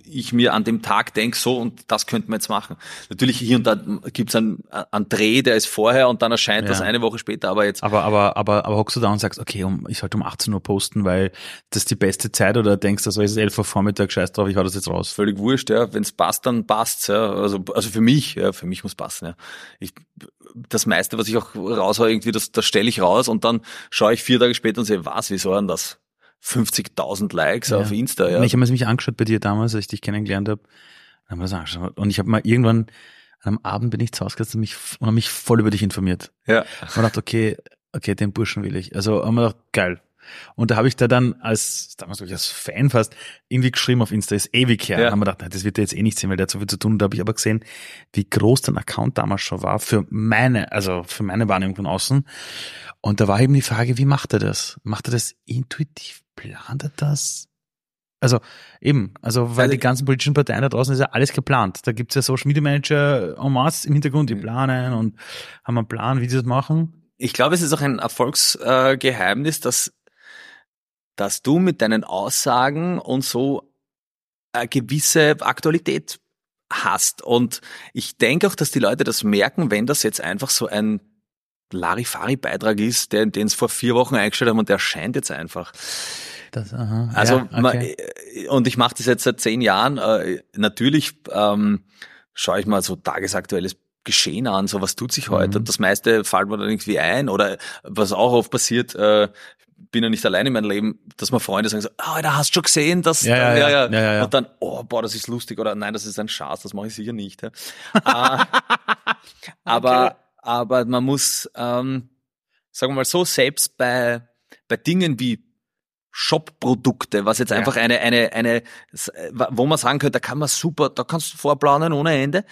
ich mir an dem Tag denke, so und das könnte man jetzt machen. Natürlich hier und da gibt es einen, einen Dreh, der ist vorher und dann erscheint ja. das eine Woche später, aber jetzt. Aber, aber, aber, aber hockst du da und sagst, okay, um, ich sollte um 18 Uhr posten, weil das ist die beste Zeit oder denkst du, so ist es 11 Uhr Vormittag, scheiß drauf, ich hau das jetzt raus. Völlig wurscht, ja. Wenn es passt, dann passt's, ja. Also, also für mich, ja, für mich muss passen, ja. Ich, das meiste, was ich auch raushau, irgendwie, das, das stelle ich raus und dann schaue ich vier Tage später und sehe, was, wie soll denn das? 50.000 Likes ja. auf Insta. Ja. Ich habe es mich angeschaut bei dir damals, als ich dich kennengelernt habe. Und ich habe mal irgendwann am Abend bin ich zu Hause gesetzt und mich, und mich voll über dich informiert. Ja. Und dachte, okay, okay, den Burschen will ich. Also haben wir gedacht, geil. Und da habe ich da dann als, damals glaube ich als Fan fast, irgendwie geschrieben auf Insta, ist ewig her. Ja. Und haben wir gedacht, das wird er jetzt eh nicht sehen, weil der hat so viel zu tun. Und da habe ich aber gesehen, wie groß dein Account damals schon war für meine, also für meine Wahrnehmung von außen. Und da war eben die Frage, wie macht er das? Macht er das intuitiv? Plant er das? Also eben, also weil also, die ganzen politischen Parteien da draußen ist ja alles geplant. Da gibt's ja Social Media Manager en masse im Hintergrund, die planen und haben einen Plan, wie sie das machen. Ich glaube, es ist auch ein Erfolgsgeheimnis, dass, dass du mit deinen Aussagen und so eine gewisse Aktualität hast. Und ich denke auch, dass die Leute das merken, wenn das jetzt einfach so ein Larifari-Beitrag ist, den, es vor vier Wochen eingestellt haben und der erscheint jetzt einfach. Das, aha, Also ja, okay. man, äh, und ich mache das jetzt seit zehn Jahren. Äh, natürlich ähm, schaue ich mal so tagesaktuelles Geschehen an, so was tut sich heute. Mhm. Und das meiste fällt mir dann irgendwie ein. Oder was auch oft passiert, äh, bin ja nicht allein in meinem Leben, dass mir Freunde sagen so, ah, da hast du schon gesehen, dass Ja, ja, ja. Ja, ja, ja. und dann, oh, boah, das ist lustig oder nein, das ist ein Schatz, das mache ich sicher nicht. Ja. äh, aber, aber man muss, ähm, sagen wir mal so, selbst bei, bei Dingen wie Shop-Produkte, was jetzt einfach eine, eine, eine, wo man sagen könnte, da kann man super, da kannst du vorplanen ohne Ende.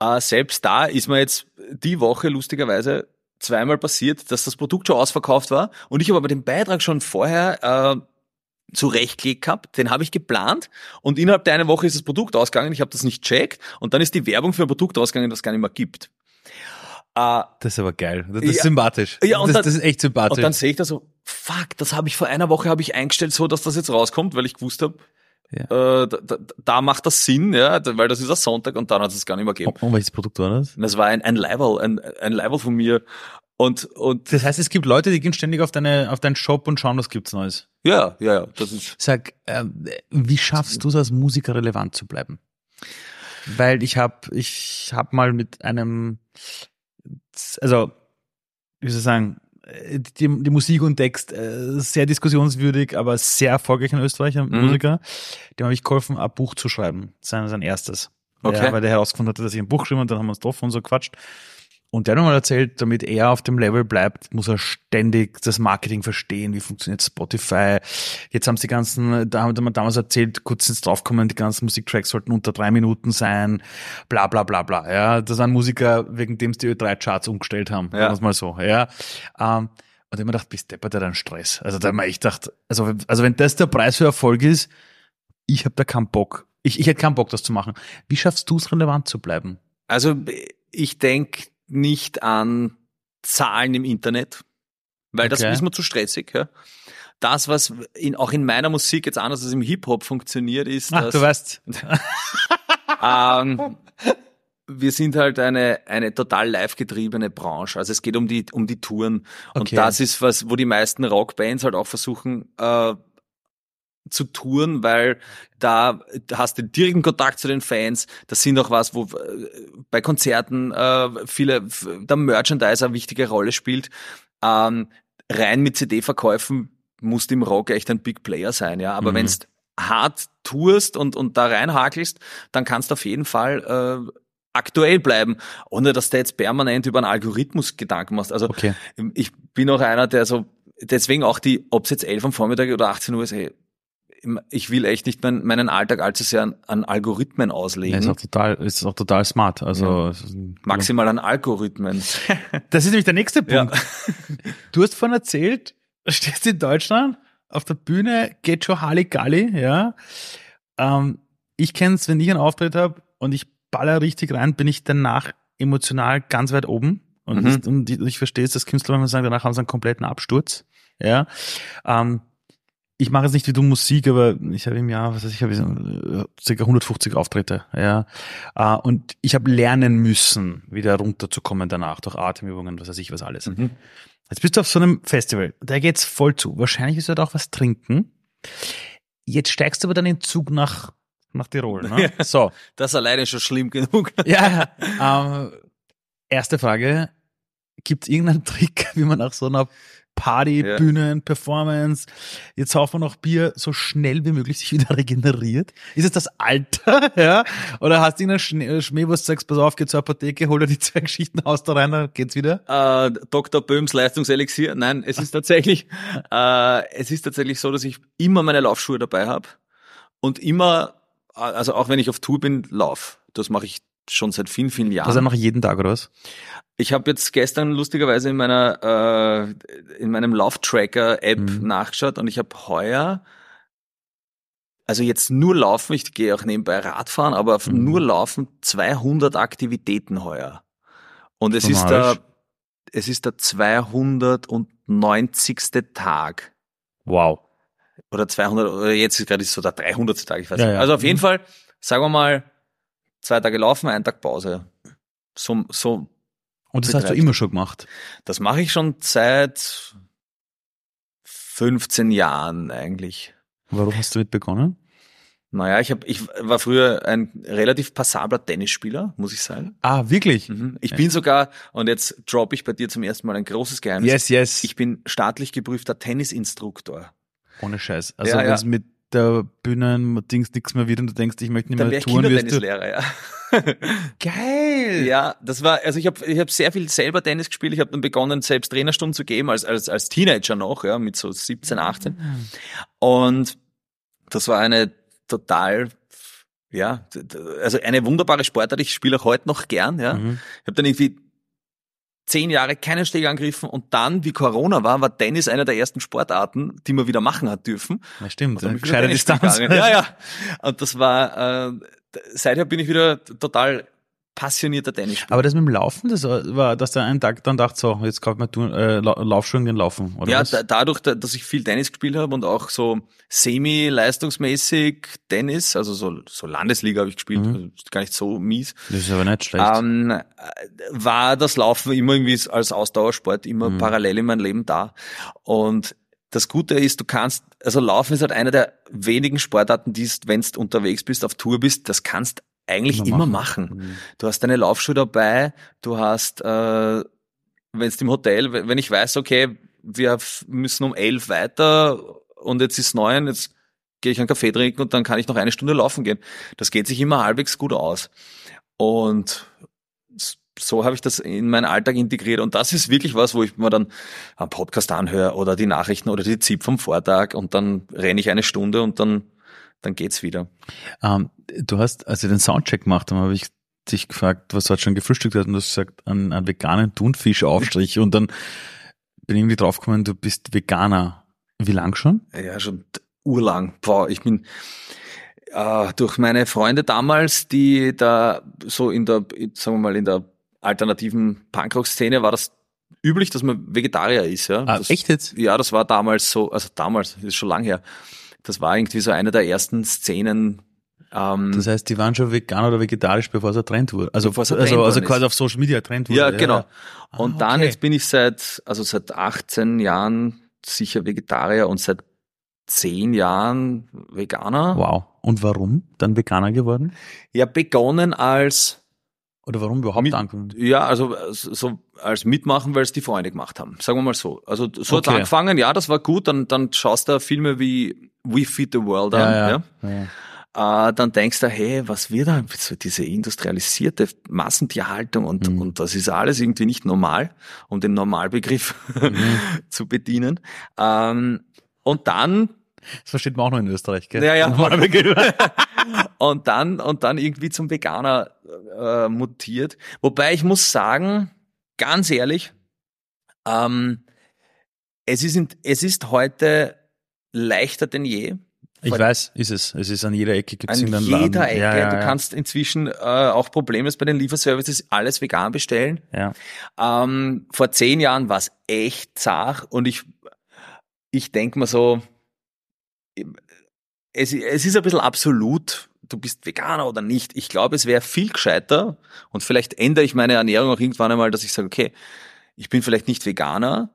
Äh, selbst da ist mir jetzt die Woche lustigerweise zweimal passiert, dass das Produkt schon ausverkauft war und ich habe aber den Beitrag schon vorher äh, zurechtgelegt gehabt, den habe ich geplant und innerhalb der einen Woche ist das Produkt ausgegangen, ich habe das nicht checkt und dann ist die Werbung für ein Produkt ausgegangen, das es gar nicht mehr gibt. Äh, Das ist aber geil. Das Ja. ist sympathisch. Ja, und das, dann- das ist echt sympathisch. und dann sehe ich da so, fuck, das habe ich vor einer Woche habe ich eingestellt, so dass das jetzt rauskommt, weil ich gewusst habe, Ja. äh, da, da, macht das Sinn, ja, weil das ist ein Sonntag und dann hat es gar nicht mehr gegeben. und, welches Produkt war das? Das war ein, ein Level, ein, ein Level von mir. Und, und Das heißt, es gibt Leute, die gehen ständig auf deine, auf deinen Shop und schauen, was gibt's Neues. ja, ja, ja, das ist. Sag, ähm, wie schaffst du es als Musiker relevant zu bleiben? Weil ich habe, ich hab mal mit einem, also wie soll ich sagen, äh, die, die Musik und Text äh, sehr diskussionswürdig, aber sehr erfolgreich in Österreich, ein Mhm. Musiker. Dem habe ich geholfen, ein Buch zu schreiben. Sein, sein erstes. Okay. Ja, weil der herausgefunden hatte, dass ich ein Buch habe und dann haben wir uns getroffen und so quatscht. Und der hat mir mal erzählt, damit er auf dem Level bleibt, muss er ständig das Marketing verstehen, wie funktioniert Spotify. Jetzt haben sie die ganzen, da haben wir damals erzählt, kurz ins draufkommen, die ganzen Musiktracks sollten unter drei Minuten sein, bla bla bla bla. Ja, das waren Musiker, wegen dem sie die Ö3-Charts umgestellt haben, Ja. sagen wir's mal so. Ja. Ähm, und mir gedacht, bist deppert der dann Stress. Also da hab ich gedacht, also, also wenn das der Preis für Erfolg ist, ich habe da keinen Bock. Ich, ich hätte keinen Bock, das zu machen. Wie schaffst du es, relevant zu bleiben? Also ich denke nicht an Zahlen im Internet, weil das Okay. ist mir zu stressig. Ja. Das, was in, auch in meiner Musik jetzt anders als im Hip-Hop funktioniert, ist, Ach, dass du weißt. ähm, wir sind halt eine, eine total live getriebene Branche. Also es geht um die, um die Touren. Und Okay. das ist was, wo die meisten Rockbands halt auch versuchen, äh, zu touren, weil da hast du direkten Kontakt zu den Fans. Das sind auch was, wo äh, bei Konzerten äh, viele der Merchandise eine wichtige Rolle spielt. Ähm, rein mit CD-Verkäufen musst im Rock echt ein Big Player sein, ja. Aber Mhm. wenn's hart tourst und, und da reinhakelst, dann kannst du auf jeden Fall äh, aktuell bleiben, ohne dass du jetzt permanent über einen Algorithmus Gedanken machst. Also Okay. ich bin auch einer, der so, deswegen auch die, ob es jetzt 11 am Vormittag oder 18 Uhr ist, ey, ich will echt nicht mein, meinen Alltag allzu sehr an, an Algorithmen Ja, auslegen. ist auch total, ist auch total smart. Also ein- Maximal an Algorithmen. Das ist nämlich der nächste Ja. Punkt. Du hast vorhin erzählt, du stehst in Deutschland auf der Bühne, geht schon Halligalli, ja. Ähm, ich kenn's, wenn ich einen Auftritt habe und ich baller richtig rein, bin ich danach emotional ganz weit oben. Und, Mhm. ich, und ich, ich verstehe es, dass Künstler manchmal sagen, danach haben sie einen kompletten Absturz. Ja. Ähm, ich mache jetzt nicht wie du Musik, aber ich habe im Jahr, was weiß ich, habe ich so, äh, circa 150 Auftritte, ja. Äh, und ich habe lernen müssen, wieder runterzukommen danach, durch Atemübungen, was weiß ich, was alles. Mhm. Jetzt bist du auf so einem Festival, da geht's voll zu. Wahrscheinlich wirst du dort auch was trinken. Jetzt steigst du aber dann in Zug nach, nach Tirol, ne? So. Das alleine schon schlimm genug. Ja, ähm, erste Frage. Gibt irgendeinen Trick, wie man nach so einer Party, Ja. Bühnen, Performance, jetzt saufen wir noch Bier, so schnell wie möglich sich wieder regeneriert? Ist es das Alter, ja? Oder hast du irgendeinen Schnee- Schmäh, wo du sagst, pass auf, geh zur Apotheke, hol dir die zwei Geschichten aus da rein, dann geht's wieder? Äh, Dr. Böhms Leistungselixier. Nein, es ist tatsächlich, äh, es ist tatsächlich so, dass ich immer meine Laufschuhe dabei habe und immer, äh, also auch wenn ich auf Tour bin, lauf. Das mache ich schon seit vielen, vielen Jahren. Also noch jeden Tag, oder was? Ich habe jetzt gestern lustigerweise in meiner äh, in meinem Lauftracker-App Mhm. nachgeschaut und ich habe heuer also jetzt nur laufen, ich gehe auch nebenbei Radfahren, aber auf Mhm. nur laufen 200 Aktivitäten heuer. Und es ist der es ist der 290. Tag Wow. oder 200 oder jetzt ist gerade so der 300. Tag, ich weiß Ja, nicht. ja. Also auf jeden Mhm. Fall, sagen wir mal zwei Tage laufen, ein Tag Pause. So so Und das hast du immer schon gemacht. Das mache ich schon seit 15 Jahren eigentlich. Warum hast du damit begonnen? Naja, ich, hab, ich war früher ein relativ passabler Tennisspieler, muss ich sagen. Ah, wirklich? Mhm. Ich bin sogar, und jetzt droppe ich bei dir zum ersten Mal ein großes Geheimnis. Yes, yes. Ich bin staatlich geprüfter Tennisinstruktor. Ohne Scheiß. Also Ja, ja. mit der Bühnen-Dings nichts mehr wird und du denkst, ich möchte nicht Dann mehr ich touren. Kindertennislehrer, ja. Geil! Ja, das war, also ich habe ich hab sehr viel selber Tennis gespielt. Ich habe dann begonnen, selbst Trainerstunden zu geben, als, als, als Teenager noch, ja, mit so 17, 18. Und das war eine total, ja, also eine wunderbare Sportart. Ich spiele auch heute noch gern, ja. Mhm. Ich habe dann irgendwie zehn Jahre keinen Schläger angegriffen und dann, wie Corona war, war Tennis einer der ersten Sportarten, die man wieder machen hat dürfen. Ja, stimmt. Wieder Gescheite Distanz. gegangen. Ja, ja. Und das war, äh, seither bin ich wieder total passionierter Tennisspieler. Aber das mit dem Laufen, das war, dass der einen Tag dann dachte, so, jetzt kauft man äh, La- Laufschuhe und gehen laufen, oder Ja, da, dadurch, da- dass ich viel Tennis gespielt habe und auch so semi-leistungsmäßig Tennis, also so, so Landesliga habe ich gespielt, Mhm. also gar nicht so mies, das ist aber nicht schlecht. ähm, äh, war das Laufen immer irgendwie als Ausdauersport immer Mhm. parallel in meinem Leben da. Und das Gute ist, du kannst, also Laufen ist halt eine der wenigen Sportarten, die ist, wenn du unterwegs bist, auf Tour bist, das kannst eigentlich Immer immer machen. machen. Mhm. Du hast deine Laufschuhe dabei, du hast, äh, wenn es im Hotel, wenn ich weiß, okay, wir müssen um elf weiter und jetzt ist neun, jetzt gehe ich einen Kaffee trinken und dann kann ich noch eine Stunde laufen gehen. Das geht sich immer halbwegs gut aus. Und so habe ich das in meinen Alltag integriert. Und das ist wirklich was, wo ich mir dann einen Podcast anhöre oder die Nachrichten oder die ZIP vom Vortag und dann renne ich eine Stunde und dann, dann geht's wieder. Ähm, du hast, als wir den Soundcheck gemacht haben, habe ich dich gefragt, was du heute schon gefrühstückt hast und du hast gesagt, einen, einen veganen Thunfischaufstrich und dann bin ich irgendwie draufgekommen, du bist Veganer. Wie lang schon? Ja, schon urlang. Boah, ich bin äh, durch meine Freunde damals, die da so in der, sagen wir mal, in der alternativen Punkrock-Szene war das üblich, dass man Vegetarier ist. Ja, Ah, das, echt jetzt? Ja, das war damals so, also damals, das ist schon lang her. Das war irgendwie so eine der ersten Szenen. Ähm, Das heißt, die waren schon vegan oder vegetarisch, bevor es ein Trend wurde. Also, Bevor es ein also, Trend also worden quasi ist. auf Social Media Trend wurde. ja, genau. Ah, Und dann, okay. jetzt bin ich seit, also seit 18 Jahren sicher Vegetarier und seit 10 Jahren Veganer. Wow. Und warum dann Veganer geworden? Ja, begonnen als, Oder warum überhaupt Mit- angefangen? ja, also so als mitmachen, weil es die Freunde gemacht haben. Sagen wir mal so. Also so Okay. angefangen, ja, das war gut. Dann, dann schaust du Filme wie We Feed the World an. ja, Ja. Äh, dann denkst du, hey, was wird da? So diese industrialisierte Massentierhaltung und, Mhm. und das ist alles irgendwie nicht normal, um den Normalbegriff Mhm. zu bedienen. Ähm, und dann Das versteht man auch noch in Österreich, gell? Ja, ja. Und dann und dann irgendwie zum Veganer äh, mutiert. Wobei ich muss sagen, ganz ehrlich, ähm, es ist in, es ist heute leichter denn je. Ich weiß, ist es. Es ist an jeder Ecke gibt's An irgendeinen jeder Laden. Ecke. Ja, ja, du ja. kannst inzwischen äh, auch problemlos bei den Lieferservices alles vegan bestellen. Ja. Ähm, vor zehn Jahren war es echt zart und ich, ich denke mal so, es, es ist ein bisschen absolut, du bist Veganer oder nicht. Ich glaube, es wäre viel gescheiter und vielleicht ändere ich meine Ernährung auch irgendwann einmal, dass ich sage, okay, ich bin vielleicht nicht Veganer,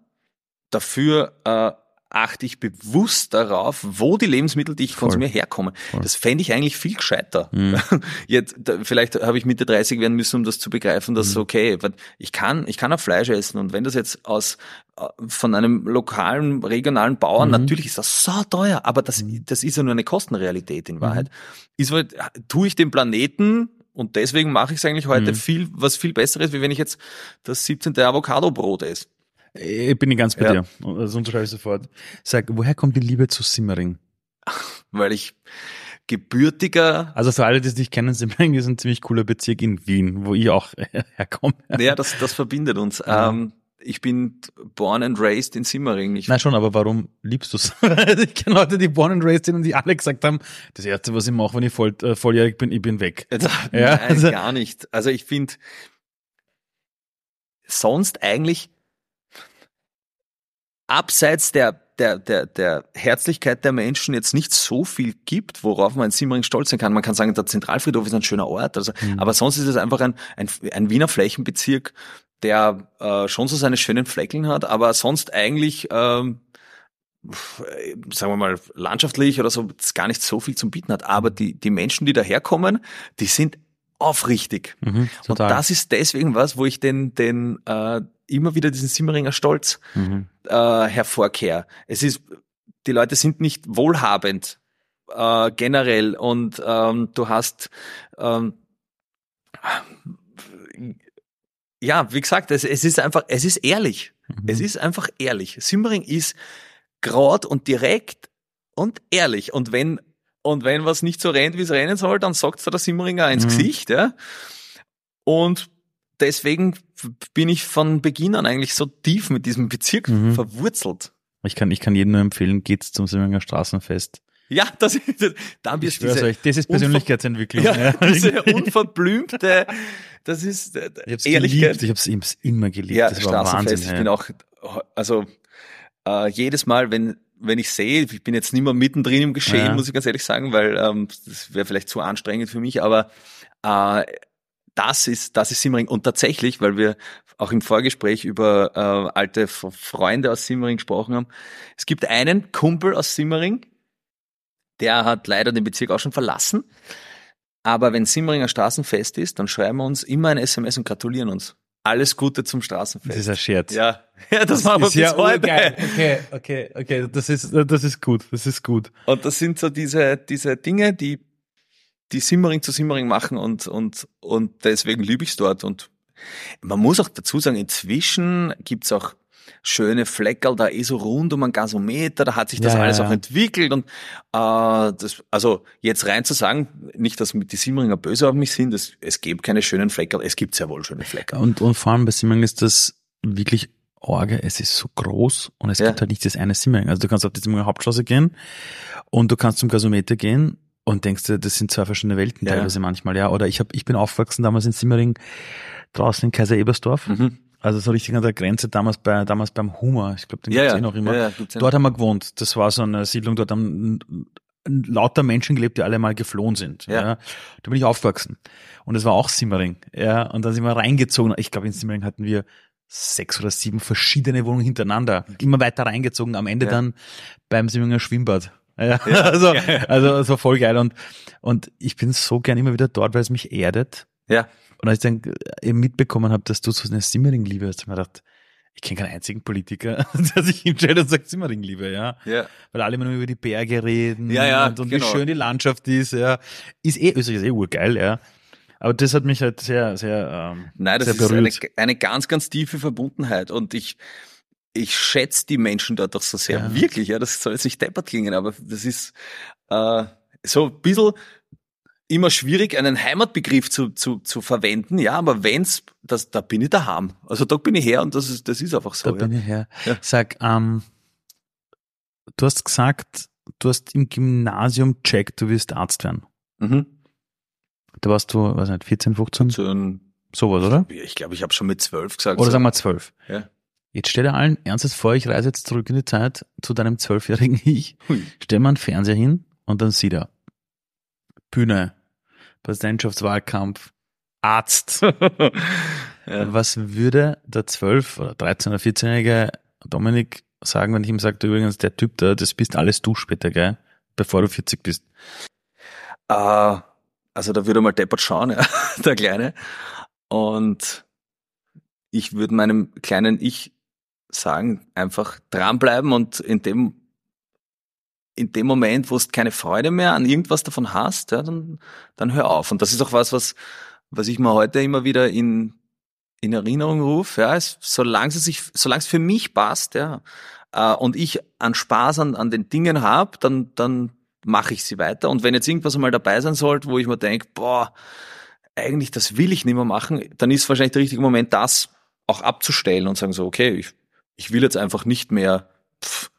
dafür äh, achte ich bewusst darauf, wo die Lebensmittel, die ich Voll. konsumiere, herkommen. Voll. Das fände ich eigentlich viel gescheiter. Mhm. Jetzt, da, vielleicht habe ich Mitte 30 werden müssen, um das zu begreifen, dass Mhm. okay, ich kann, ich kann auch Fleisch essen und wenn das jetzt aus äh, von einem lokalen, regionalen Bauern, Mhm. natürlich ist das so teuer, aber das, das ist ja nur eine Kostenrealität in Wahrheit. Ist halt, tue ich dem Planeten und deswegen mache ich es eigentlich heute Mhm. viel, was viel besseres, wie wenn ich jetzt das 17. Avocado-Brot esse. Ich bin ganz bei Ja. dir. Das unterschreibe ich sofort. Sag, woher kommt die Liebe zu Simmering? Weil ich gebürtiger, Also für alle, die es nicht kennen, Simmering ist ein ziemlich cooler Bezirk in Wien, wo ich auch herkomme. naja, das, das verbindet uns. Ja. Ähm, ich bin born and raised in Simmering. Ich Nein, schon, aber warum liebst du es? ich kenne Leute, die born and raised sind und die alle gesagt haben, das Erste, was ich mache, wenn ich voll, äh, volljährig bin, ich bin weg. Also, Ja, Nein, also- gar nicht. Also ich finde sonst eigentlich abseits der, der, der, der Herzlichkeit der Menschen jetzt nicht so viel gibt, worauf man in Simmering stolz sein kann. Man kann sagen, der Zentralfriedhof ist ein schöner Ort. Also, Mhm. Aber sonst ist es einfach ein, ein, ein Wiener Flächenbezirk, der äh, schon so seine schönen Fleckeln hat, aber sonst eigentlich ähm, sagen wir mal, landschaftlich oder so gar nicht so viel zum bieten hat. Aber die, die Menschen, die daherkommen, die sind aufrichtig. Mhm, und das ist deswegen was, wo ich den, den äh, immer wieder diesen Simmeringer Stolz mhm. äh, hervorkehre. Es ist, die Leute sind nicht wohlhabend äh, generell und ähm, du hast ähm, ja, wie gesagt, es, es ist einfach, es ist ehrlich. Mhm. Es ist einfach ehrlich. Simmering ist grad und direkt und ehrlich. Und wenn, und wenn was nicht so rennt, wie es rennen soll, dann sagt der Simmeringer ins mhm. Gesicht, ja. Und deswegen bin ich von Beginn an eigentlich so tief mit diesem Bezirk mhm. verwurzelt. Ich kann, ich kann jedem nur empfehlen, geht's zum Simmeringer Straßenfest. Ja, das, das da wirst diese, euch, das ist Persönlichkeitsentwicklung. Ja, ja. Diese unverblümte, das ist äh, ich hab's Ehrlichkeit. Geliebt, ich habe es immer geliebt. Ja, das war Wahnsinn. Ich bin auch, also äh, jedes Mal, wenn wenn ich sehe, ich bin jetzt nicht mehr mittendrin im Geschehen, ja. muss ich ganz ehrlich sagen, weil ähm, das wäre vielleicht zu anstrengend für mich, aber äh, das ist, das ist Simmering. Und tatsächlich, weil wir auch im Vorgespräch über äh, alte Freunde aus Simmering gesprochen haben, es gibt einen Kumpel aus Simmering, der hat leider den Bezirk auch schon verlassen. Aber wenn Simmeringer Straßenfest ist, dann schreiben wir uns immer ein SMS und gratulieren uns. Alles Gute zum Straßenfest. Das ist ein Scherz. Ja, ja das, das machen wir bis ja heute. Geil. Okay, okay, okay, das ist, das ist gut, das ist gut. Und das sind so diese, diese Dinge, die, die Simmering zu Simmering machen und, und, und deswegen liebe ich es dort. Und man muss auch dazu sagen, inzwischen gibt's auch schöne Fleckerl da eh so rund um einen Gasometer, da hat sich das ja, alles ja. auch entwickelt und äh, das, also jetzt rein zu sagen, nicht, dass die Simmeringer böse auf mich sind, es, es gibt keine schönen Fleckerl, es gibt sehr wohl schöne Fleckerl. Und, und vor allem bei Simmering ist das wirklich Orge, es ist so groß und es ja. gibt halt nicht das eine Simmering. Also du kannst auf die Simmeringer Hauptstraße gehen und du kannst zum Gasometer gehen und denkst dir, das sind zwei verschiedene Welten ja. teilweise manchmal, ja. Oder ich hab, ich bin aufgewachsen damals in Simmering, draußen in Kaiser Ebersdorf. Mhm. Also so richtig an der Grenze damals bei damals beim Humor. Ich glaube, den ja, gibt's ja. eh noch immer. Ja, ja, dort haben wir gewohnt. Das war so eine Siedlung, dort haben lauter Menschen gelebt, die alle mal geflohen sind. Ja. ja. Da bin ich aufgewachsen. Und es war auch Simmering. Ja. Und dann sind wir reingezogen. Ich glaube, in Simmering hatten wir sechs oder sieben verschiedene Wohnungen hintereinander. Immer weiter reingezogen. Am Ende ja. dann beim Simmeringer Schwimmbad. Ja, ja. also, also, es war voll geil. Und, und ich bin so gern immer wieder dort, weil es mich erdet. Ja. Und als ich dann eben mitbekommen habe, dass du so eine Simmering-Liebe hast, habe ich mir gedacht, ich kenne keinen einzigen Politiker, der sich hinstellt und sagt Simmering-Liebe, ja. ja. Weil alle immer nur über die Berge reden ja, ja, und, und genau. wie schön die Landschaft ist, ja. Ist eh, Österreich ist eh urgeil, ja. Aber das hat mich halt sehr, sehr, ähm, Nein, das sehr berührt. ist eine, eine ganz, ganz tiefe Verbundenheit und ich, ich schätze die Menschen dort doch so sehr. Ja. Wirklich, ja. Das soll jetzt nicht deppert klingen, aber das ist äh, so ein bisschen immer schwierig, einen Heimatbegriff zu, zu, zu verwenden, ja, aber wenn's, das, da bin ich daheim. Also da bin ich her und das ist, das ist einfach so. Da ja. bin ich her. Ja. Sag, ähm, du hast gesagt, du hast im Gymnasium checkt, du wirst Arzt werden. Mhm. Da warst du, was nicht, 14, 15? 15 Sowas, oder? Ich glaube, ich habe schon mit 12 gesagt. Oder so. sagen wir 12. Ja. Jetzt stell dir allen ernstes vor, ich reise jetzt zurück in die Zeit zu deinem zwölfjährigen Ich. Hui. Stell mal einen Fernseher hin und dann sieht er Bühne, Präsidentschaftswahlkampf, Arzt. ja. Was würde der 12 oder 13 oder 14-jährige Dominik sagen, wenn ich ihm sage, übrigens, der Typ da, das bist alles du später, gell? Bevor du 40 bist. Uh, also da würde er mal deppert schauen, ja, der Kleine. Und ich würde meinem kleinen Ich sagen, einfach dranbleiben und in dem in dem Moment, wo du keine Freude mehr an irgendwas davon hast, ja, dann, dann hör auf. Und das ist auch was, was, was ich mir heute immer wieder in, in Erinnerung rufe, ja, solange es sich, solange es für mich passt, ja, äh, und ich an Spaß an, an den Dingen habe, dann, dann mache ich sie weiter. Und wenn jetzt irgendwas einmal dabei sein sollte, wo ich mir denke, boah, eigentlich das will ich nicht mehr machen, dann ist wahrscheinlich der richtige Moment, das auch abzustellen und sagen so, okay, ich, ich will jetzt einfach nicht mehr pff,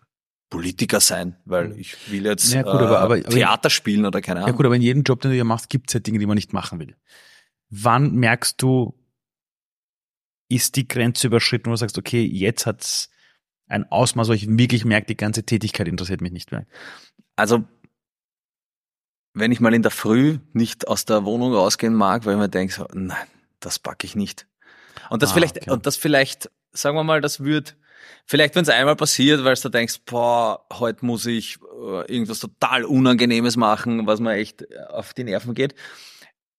Politiker sein, weil ich will jetzt ja, gut, aber, aber, äh, Theater spielen oder keine Ahnung. Ja gut, aber in jedem Job, den du ja machst, gibt es ja Dinge, die man nicht machen will. Wann merkst du, ist die Grenze überschritten, wo du sagst, okay, jetzt hat's ein Ausmaß, wo ich wirklich merke, die ganze Tätigkeit interessiert mich nicht mehr? Also, wenn ich mal in der Früh nicht aus der Wohnung rausgehen mag, weil ich mir denke, so, nein, das packe ich nicht. Und das ah, vielleicht, okay. und das vielleicht, sagen wir mal, das wird Vielleicht, wenn es einmal passiert, weil du denkst, boah, heute muss ich äh, irgendwas total Unangenehmes machen, was mir echt äh, auf die Nerven geht.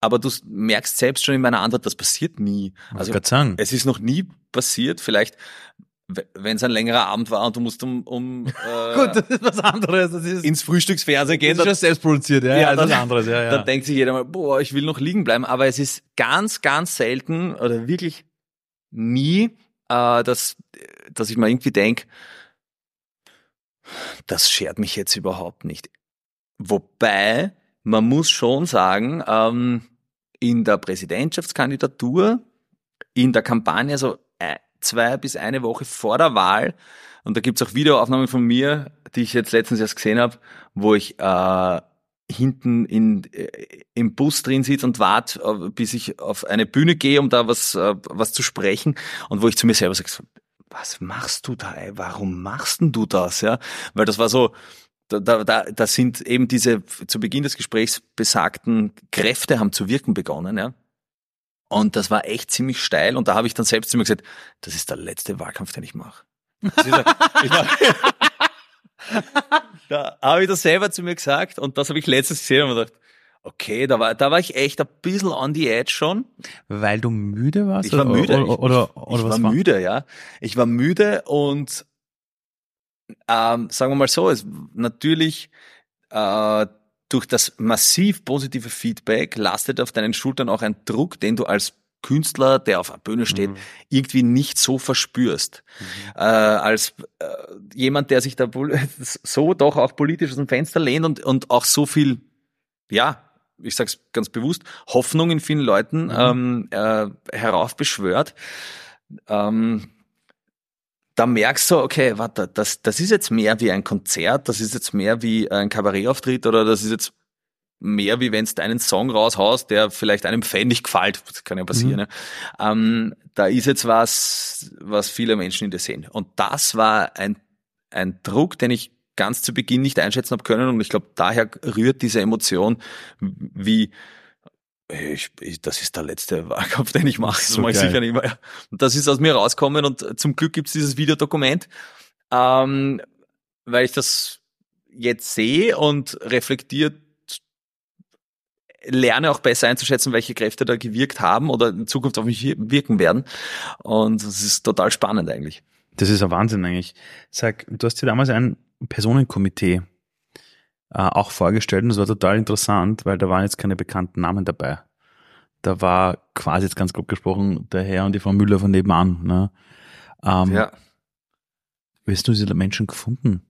Aber du merkst selbst schon in meiner Antwort, das passiert nie. Also sagen. es ist noch nie passiert. Vielleicht, wenn es ein längerer Abend war und du musst um, um äh, Gut, das ist was anderes. Das ist ins Frühstücksfernsehen gehen. Das ist schon selbst produziert, ja, ja das ist anderes, ja, ja. Dann denkt sich jeder mal, boah, ich will noch liegen bleiben. Aber es ist ganz, ganz selten oder wirklich nie, äh, dass, dass ich mal irgendwie denk, das schert mich jetzt überhaupt nicht. Wobei, man muss schon sagen, ähm, in der Präsidentschaftskandidatur, in der Kampagne, so äh, zwei bis eine Woche vor der Wahl, und da gibt's auch Videoaufnahmen von mir, die ich jetzt letztens erst gesehen habe, wo ich äh, hinten in, äh, im Bus drin sitze und warte, äh, bis ich auf eine Bühne gehe, um da was, äh, was zu sprechen und wo ich zu mir selber sage, was machst du da, ey? warum machst denn du das, ja? Weil das war so, da, da, da, sind eben diese zu Beginn des Gesprächs besagten Kräfte haben zu wirken begonnen, ja. Und das war echt ziemlich steil und da habe ich dann selbst zu mir gesagt, das ist der letzte Wahlkampf, den ich mache. da habe ich das selber zu mir gesagt und das habe ich letztes gesehen und gedacht, okay, da war, da war ich echt ein bisschen on the edge schon. Weil du müde warst? Ich war müde. Oder, oder, oder, ich, war, war müde, ja. Ich war müde und ähm, sagen wir mal so, es natürlich äh, durch das massiv positive Feedback lastet auf deinen Schultern auch ein Druck, den du als Künstler, der auf einer Bühne steht, mhm. irgendwie nicht so verspürst. Mhm. Äh, als äh, jemand, der sich da so doch auch politisch aus dem Fenster lehnt und, und auch so viel, ja, ich sag's ganz bewusst, Hoffnung in vielen Leuten mhm. ähm, äh, heraufbeschwört. Ähm, da merkst du, okay, warte, das, das ist jetzt mehr wie ein Konzert, das ist jetzt mehr wie ein Kabarettauftritt oder das ist jetzt mehr wie wenn du einen Song raushaust, der vielleicht einem Fan nicht gefällt. Das kann ja passieren. Mhm. Ne? Ähm, da ist jetzt was, was viele Menschen in dir sehen. Und das war ein, ein Druck, den ich ganz zu Beginn nicht einschätzen habe können. Und ich glaube, daher rührt diese Emotion wie, ich, ich, das ist der letzte Wahlkampf, den ich mache. Das so mache ich sicher nicht mehr. Und das ist aus mir rauskommen und zum Glück gibt's dieses Videodokument, ähm, weil ich das jetzt sehe und reflektiert lerne auch besser einzuschätzen, welche Kräfte da gewirkt haben oder in Zukunft auf mich wirken werden. Und das ist total spannend eigentlich. Das ist ein Wahnsinn eigentlich. Sag, du hast dir damals ein Personenkomitee äh, auch vorgestellt und das war total interessant, weil da waren jetzt keine bekannten Namen dabei. Da war quasi jetzt ganz grob gesprochen der Herr und die Frau Müller von nebenan. Ne? Ähm, ja. Wie hast du diese Menschen gefunden?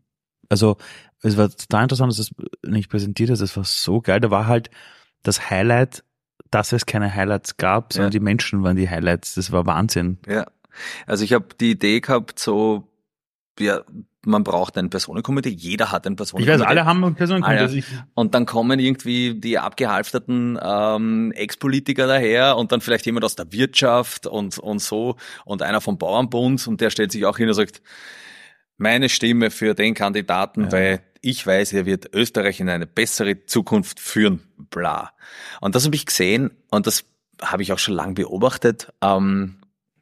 Also es war total interessant, dass du das nicht präsentiert hast. Das war so geil. Da war halt das Highlight, dass es keine Highlights gab, sondern ja. die Menschen waren die Highlights. Das war Wahnsinn. Ja. Also ich habe die Idee gehabt, so ja, man braucht ein Personenkomitee, jeder hat ein Personenkomitee. Ich weiß, alle haben ein Personenkomitee. Ah, ja. Und dann kommen irgendwie die abgehalfterten ähm, Ex-Politiker daher und dann vielleicht jemand aus der Wirtschaft und, und so und einer vom Bauernbund und der stellt sich auch hin und sagt, meine Stimme für den Kandidaten, ja. weil ich weiß, er wird Österreich in eine bessere Zukunft führen, bla. Und das habe ich gesehen und das habe ich auch schon lange beobachtet. Ähm,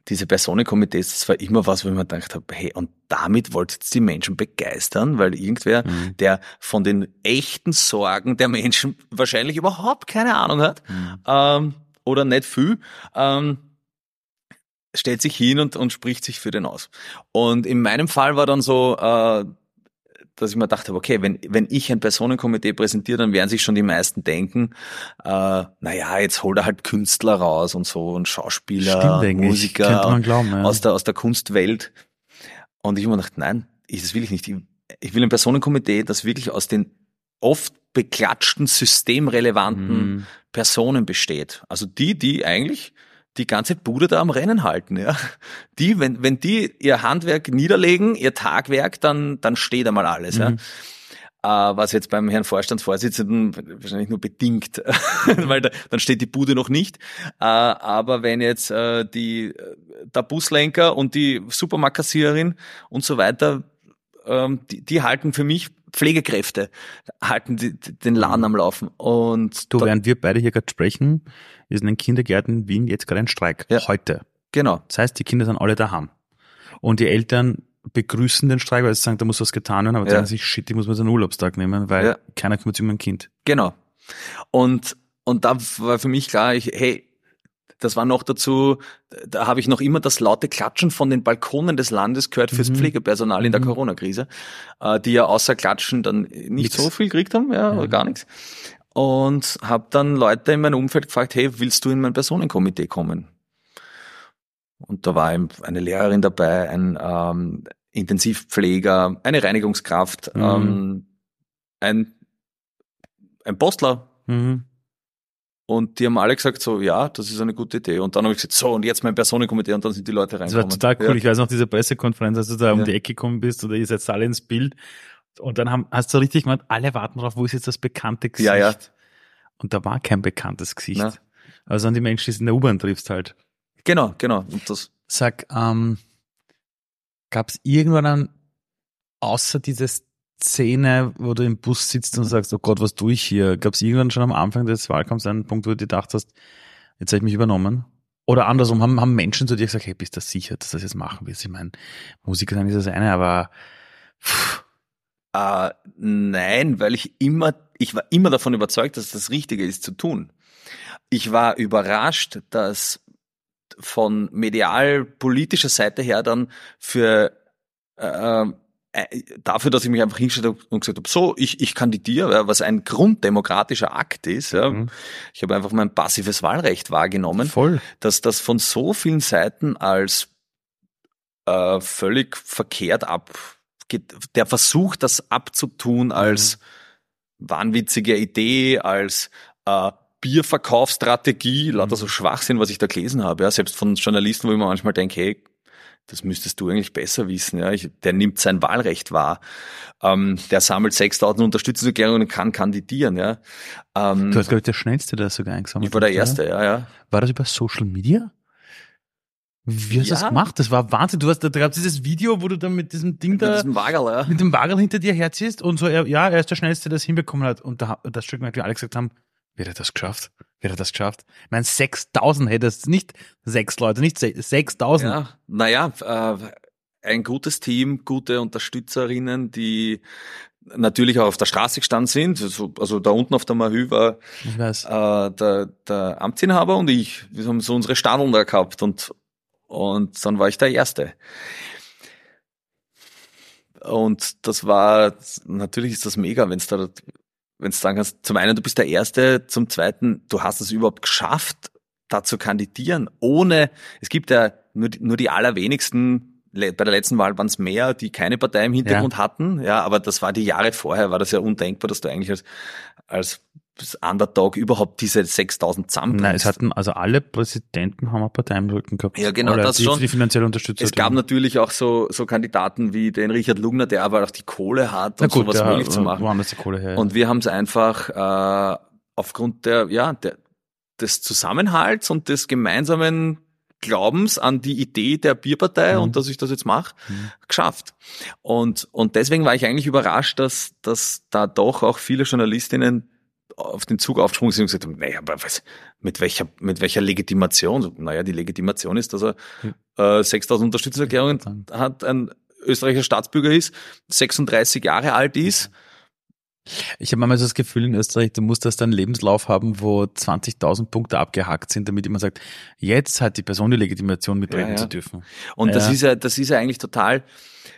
diese Personenkomitees, das war immer was, wo ich mir gedacht habe, hey, und damit wollt ihr die Menschen begeistern, weil irgendwer, mhm. der von den echten Sorgen der Menschen wahrscheinlich überhaupt keine Ahnung hat, mhm. ähm, oder nicht viel, ähm, stellt sich hin und, und spricht sich für den aus. Und in meinem Fall war dann so, äh, dass ich mir dachte, okay, wenn, wenn ich ein Personenkomitee präsentiere, dann werden sich schon die meisten denken, äh, naja, jetzt holt er halt Künstler raus und so und Schauspieler, Stimmt, Musiker glauben, ja. aus, der, aus der Kunstwelt. Und ich habe mir gedacht, nein, das will ich nicht. Ich, ich will ein Personenkomitee, das wirklich aus den oft beklatschten, systemrelevanten mhm. Personen besteht. Also die, die eigentlich die ganze Bude da am Rennen halten, ja. Die, wenn, wenn die ihr Handwerk niederlegen, ihr Tagwerk, dann, dann steht einmal alles, mhm. ja. Uh, was jetzt beim Herrn Vorstandsvorsitzenden wahrscheinlich nur bedingt, weil da, dann steht die Bude noch nicht. Uh, aber wenn jetzt uh, die, der Buslenker und die Supermarktkassiererin und so weiter, ähm, die, die halten für mich Pflegekräfte, halten die, den Laden am Laufen. Und du, während wir beide hier gerade sprechen, ist in den Kindergärten in Wien jetzt gerade ein Streik. Ja. Heute. Genau. Das heißt, die Kinder sind alle daheim. Und die Eltern begrüßen den Streik, weil sie sagen, da muss was getan werden, aber ja. sagen sich, shit, ich muss mir so einen Urlaubstag nehmen, weil ja. keiner kümmert sich um mein Kind. Genau. Und, und da war für mich klar, ich, hey, das war noch dazu, da habe ich noch immer das laute Klatschen von den Balkonen des Landes gehört fürs mhm. Pflegepersonal in der mhm. Corona-Krise, äh, die ja außer Klatschen dann nicht Nix. so viel gekriegt haben, ja, oder gar nichts. Und habe dann Leute in meinem Umfeld gefragt, hey, willst du in mein Personenkomitee kommen? Und da war eine Lehrerin dabei, ein ähm, Intensivpfleger, eine Reinigungskraft, mhm. ähm, ein, ein Postler. Mhm. Und die haben alle gesagt so, ja, das ist eine gute Idee. Und dann habe ich gesagt, so, und jetzt mein Personenkomitee und dann sind die Leute reingekommen. Das war total cool. Ja. Ich weiß noch, diese Pressekonferenz, als du da ja. um die Ecke gekommen bist oder ihr seid alle ins Bild. Und dann haben, hast du richtig gemeint, alle warten drauf, wo ist jetzt das bekannte Gesicht? Ja, ja. Und da war kein bekanntes Gesicht. Na. Also an die Menschen, die es in der U-Bahn triffst halt. Genau, genau. Und das. Sag, ähm, gab es irgendwann dann, außer dieses Szene, wo du im Bus sitzt und sagst, oh Gott, was tue ich hier? Gab es irgendwann schon am Anfang des Wahlkampfs einen Punkt, wo du dir gedacht hast, jetzt habe ich mich übernommen? Oder andersrum, haben, haben Menschen zu dir gesagt, hey, bist du sicher, dass du das jetzt machen willst? Ich meine, Musiker sein ist das eine, aber pff. Uh, nein, weil ich immer, ich war immer davon überzeugt, dass das Richtige ist zu tun. Ich war überrascht, dass von medial-politischer Seite her dann für äh, dafür, dass ich mich einfach hingestellt habe und gesagt habe, so, ich, ich kandidiere, was ein grunddemokratischer Akt ist. Ja. Mhm. Ich habe einfach mein passives Wahlrecht wahrgenommen. Voll. Dass das von so vielen Seiten als äh, völlig verkehrt abgeht. Der Versuch, das abzutun als mhm. wahnwitzige Idee, als äh, Bierverkaufsstrategie, lauter so Schwachsinn, was ich da gelesen habe, ja, selbst von Journalisten, wo ich mir manchmal denke, hey, das müsstest du eigentlich besser wissen. Ja. Ich, der nimmt sein Wahlrecht wahr. Ähm, der sammelt 6000 Unterstützungserklärungen und kann kandidieren. Ja. Ähm, du hast, glaube ich, der Schnellste, der das sogar eingesammelt Ich war der Erste, ja, ja. War das über Social Media? Wie hast du ja. das gemacht? Das war Wahnsinn. Du hast da gab dieses Video, wo du dann mit diesem Ding da, mit diesem Wagel, ja. mit dem Wagel hinter dir herziehst und so, er, ja, er ist der Schnellste, der das hinbekommen hat. Und da, das Stück, wie alle gesagt haben, wie hat er das geschafft? Er das geschafft? Ich meine, 6000 hättest nicht sechs Leute, nicht 6000. Ja, naja, äh, ein gutes Team, gute Unterstützerinnen, die natürlich auch auf der Straße gestanden sind. Also, also da unten auf der Mahü war äh, der, der Amtsinhaber und ich. Wir haben so unsere Stadeln da gehabt und, und dann war ich der Erste. Und das war, natürlich ist das mega, wenn es da wenn du sagen kannst, zum einen, du bist der Erste, zum zweiten, du hast es überhaupt geschafft, da zu kandidieren, ohne, es gibt ja nur, nur die allerwenigsten, bei der letzten Wahl waren es mehr, die keine Partei im Hintergrund ja. hatten, ja, aber das war die Jahre vorher, war das ja undenkbar, dass du eigentlich als, als Underdog überhaupt diese 6000 zusammen. Nein, es hatten, also alle Präsidenten haben eine Partei im Rücken gehabt. Ja, genau, Oder das die, schon. Die finanzielle Unterstützung. Es gab natürlich auch so, so Kandidaten wie den Richard Lugner, der aber auch die Kohle hat, um gut, sowas der, möglich zu machen. Woanders die Kohle her. Und wir haben es einfach, äh, aufgrund der, ja, der, des Zusammenhalts und des gemeinsamen Glaubens an die Idee der Bierpartei mhm. und dass ich das jetzt mache, mhm. geschafft. Und, und deswegen war ich eigentlich überrascht, dass, dass da doch auch viele Journalistinnen auf den Zug aufgesprungen sind und gesagt haben, naja, aber was, mit welcher, mit welcher Legitimation? Naja, die Legitimation ist, dass er äh, 6000 Unterstützungserklärungen hat, ein österreichischer Staatsbürger ist, 36 Jahre alt ist. Ich habe manchmal so das Gefühl in Österreich, du musst erst einen Lebenslauf haben, wo 20.000 Punkte abgehakt sind, damit jemand sagt, jetzt hat die Person die Legitimation mitreden ja, ja. zu dürfen. Und ja. das ist ja, das ist ja eigentlich total,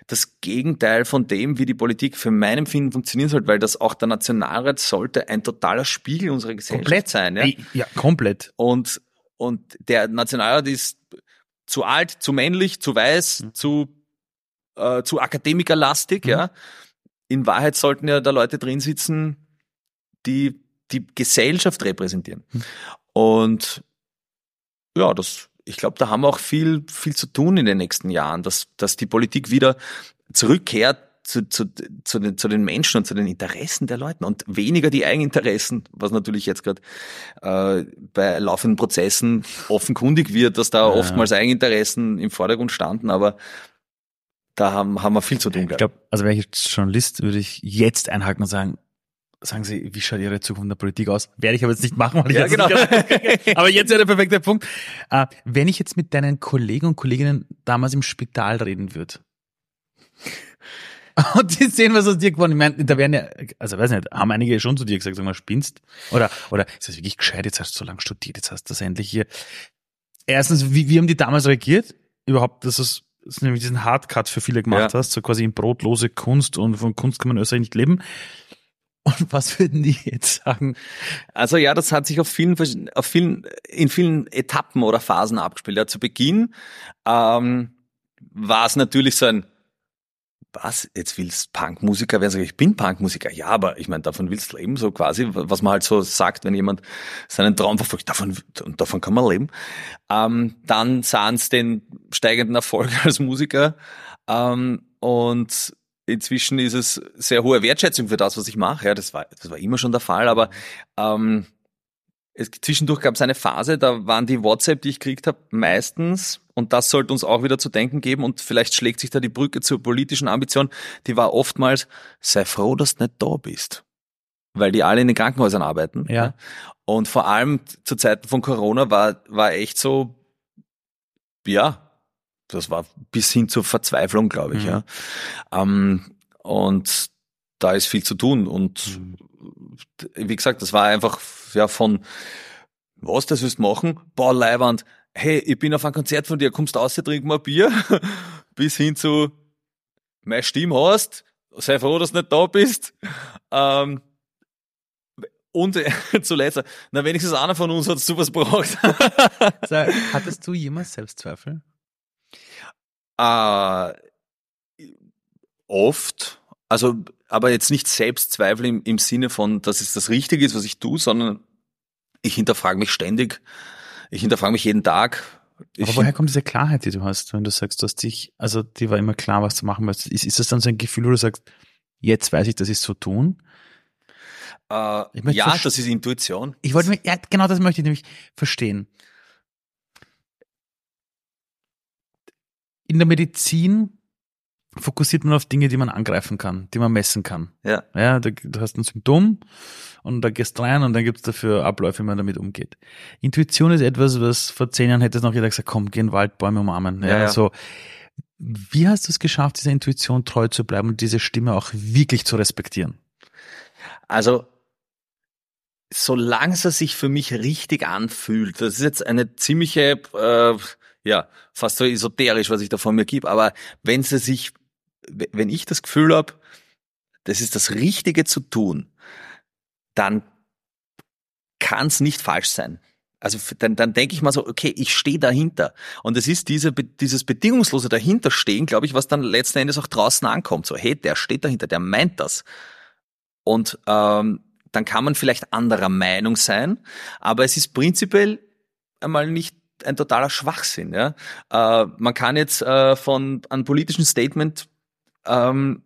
das Gegenteil von dem, wie die Politik für mein Empfinden funktionieren sollte, weil das auch der Nationalrat sollte ein totaler Spiegel unserer Gesellschaft komplett. sein. Ja, ja komplett. Und, und der Nationalrat ist zu alt, zu männlich, zu weiß, mhm. zu, äh, zu akademikerlastig, mhm. ja. In Wahrheit sollten ja da Leute drin sitzen, die die Gesellschaft repräsentieren. Und ja, das ich glaube, da haben wir auch viel, viel zu tun in den nächsten Jahren, dass, dass die Politik wieder zurückkehrt zu, zu, zu, den, zu den Menschen und zu den Interessen der Leute und weniger die Eigeninteressen, was natürlich jetzt gerade äh, bei laufenden Prozessen offenkundig wird, dass da ja. oftmals Eigeninteressen im Vordergrund standen, aber da haben, haben wir viel zu tun. Ich glaube, also wäre ich jetzt Journalist, würde ich jetzt einhaken und sagen, sagen Sie, wie schaut Ihre Zukunft in der Politik aus? Werde ich aber jetzt nicht machen, weil ich ja, genau. Nicht, aber jetzt wäre der perfekte Punkt. Äh, wenn ich jetzt mit deinen Kollegen und Kolleginnen damals im Spital reden würde, Und die sehen was aus dir geworden. Ich meine, da werden ja, also weiß nicht, haben einige schon zu dir gesagt, sag mal, spinnst? Oder, oder ist das wirklich gescheit? Jetzt hast du so lange studiert, jetzt hast du das endlich hier. Erstens, wie, wie haben die damals reagiert? Überhaupt, dass es dass du nämlich diesen Hardcut für viele gemacht ja. hast, so quasi in brotlose Kunst und von Kunst kann man Österreich nicht leben. Und was würden die jetzt sagen? Also ja, das hat sich auf vielen, auf vielen, in vielen Etappen oder Phasen abgespielt. Ja, zu Beginn ähm, war es natürlich so ein was, jetzt willst Punkmusiker werden? Sag ich, ich bin Punkmusiker. Ja, aber ich meine, davon willst du leben, so quasi, was man halt so sagt, wenn jemand seinen Traum verfolgt, davon, davon kann man leben. Ähm, dann sahen es den steigenden Erfolg als Musiker ähm, und inzwischen ist es sehr hohe Wertschätzung für das, was ich mache. Ja, das war, das war immer schon der Fall, aber ähm, es, zwischendurch gab es eine Phase, da waren die WhatsApp, die ich gekriegt habe, meistens, und das sollte uns auch wieder zu denken geben, und vielleicht schlägt sich da die Brücke zur politischen Ambition, die war oftmals, sei froh, dass du nicht da bist. Weil die alle in den Krankenhäusern arbeiten. Ja. Und vor allem zu Zeiten von Corona war, war echt so, ja, das war bis hin zur Verzweiflung, glaube ich. Mhm. Ja. Ähm, und da ist viel zu tun. Und mhm. wie gesagt, das war einfach ja von was, das willst du machen? Boah, Leiwand, hey, ich bin auf ein Konzert von dir, kommst raus, trinken wir Bier, bis hin zu, meine Stimme hast, sei froh, dass du nicht da bist. Ähm, und zuletzt, na wenigstens einer von uns hat sowas braucht. so, hattest du jemals Selbstzweifel? Äh, oft. Also, aber jetzt nicht Selbstzweifel im, im Sinne von, dass es das Richtige ist, was ich tue, sondern ich hinterfrage mich ständig. Ich hinterfrage mich jeden Tag. Ich aber woher kommt diese Klarheit, die du hast, wenn du sagst, du hast dich, also die war immer klar, was zu machen willst. Ist, ist das dann so ein Gefühl, wo du sagst, jetzt weiß ich, dass ich es so tun? Äh, ja, das ist Intuition. Ich wollte mich, ja, genau das möchte ich nämlich verstehen. In der Medizin fokussiert man auf Dinge, die man angreifen kann, die man messen kann. Ja. Ja, du, du hast ein Symptom und da gehst rein und dann gibt es dafür Abläufe, wie man damit umgeht. Intuition ist etwas, was vor zehn Jahren hätte es noch jeder gesagt, komm, geh in den Wald, Bäume umarmen. Ja, ja, ja. So. Wie hast du es geschafft, dieser Intuition treu zu bleiben und diese Stimme auch wirklich zu respektieren? Also, solange es sich für mich richtig anfühlt, das ist jetzt eine ziemliche, äh, ja, fast so esoterisch, was ich da von mir gebe, aber wenn es sich wenn ich das Gefühl habe, das ist das Richtige zu tun, dann kann es nicht falsch sein. Also dann, dann denke ich mal so, okay, ich stehe dahinter. Und es ist diese, dieses bedingungslose Dahinterstehen, glaube ich, was dann letzten Endes auch draußen ankommt. So, hey, der steht dahinter, der meint das. Und ähm, dann kann man vielleicht anderer Meinung sein, aber es ist prinzipiell einmal nicht ein totaler Schwachsinn. Ja? Äh, man kann jetzt äh, von einem politischen Statement ähm,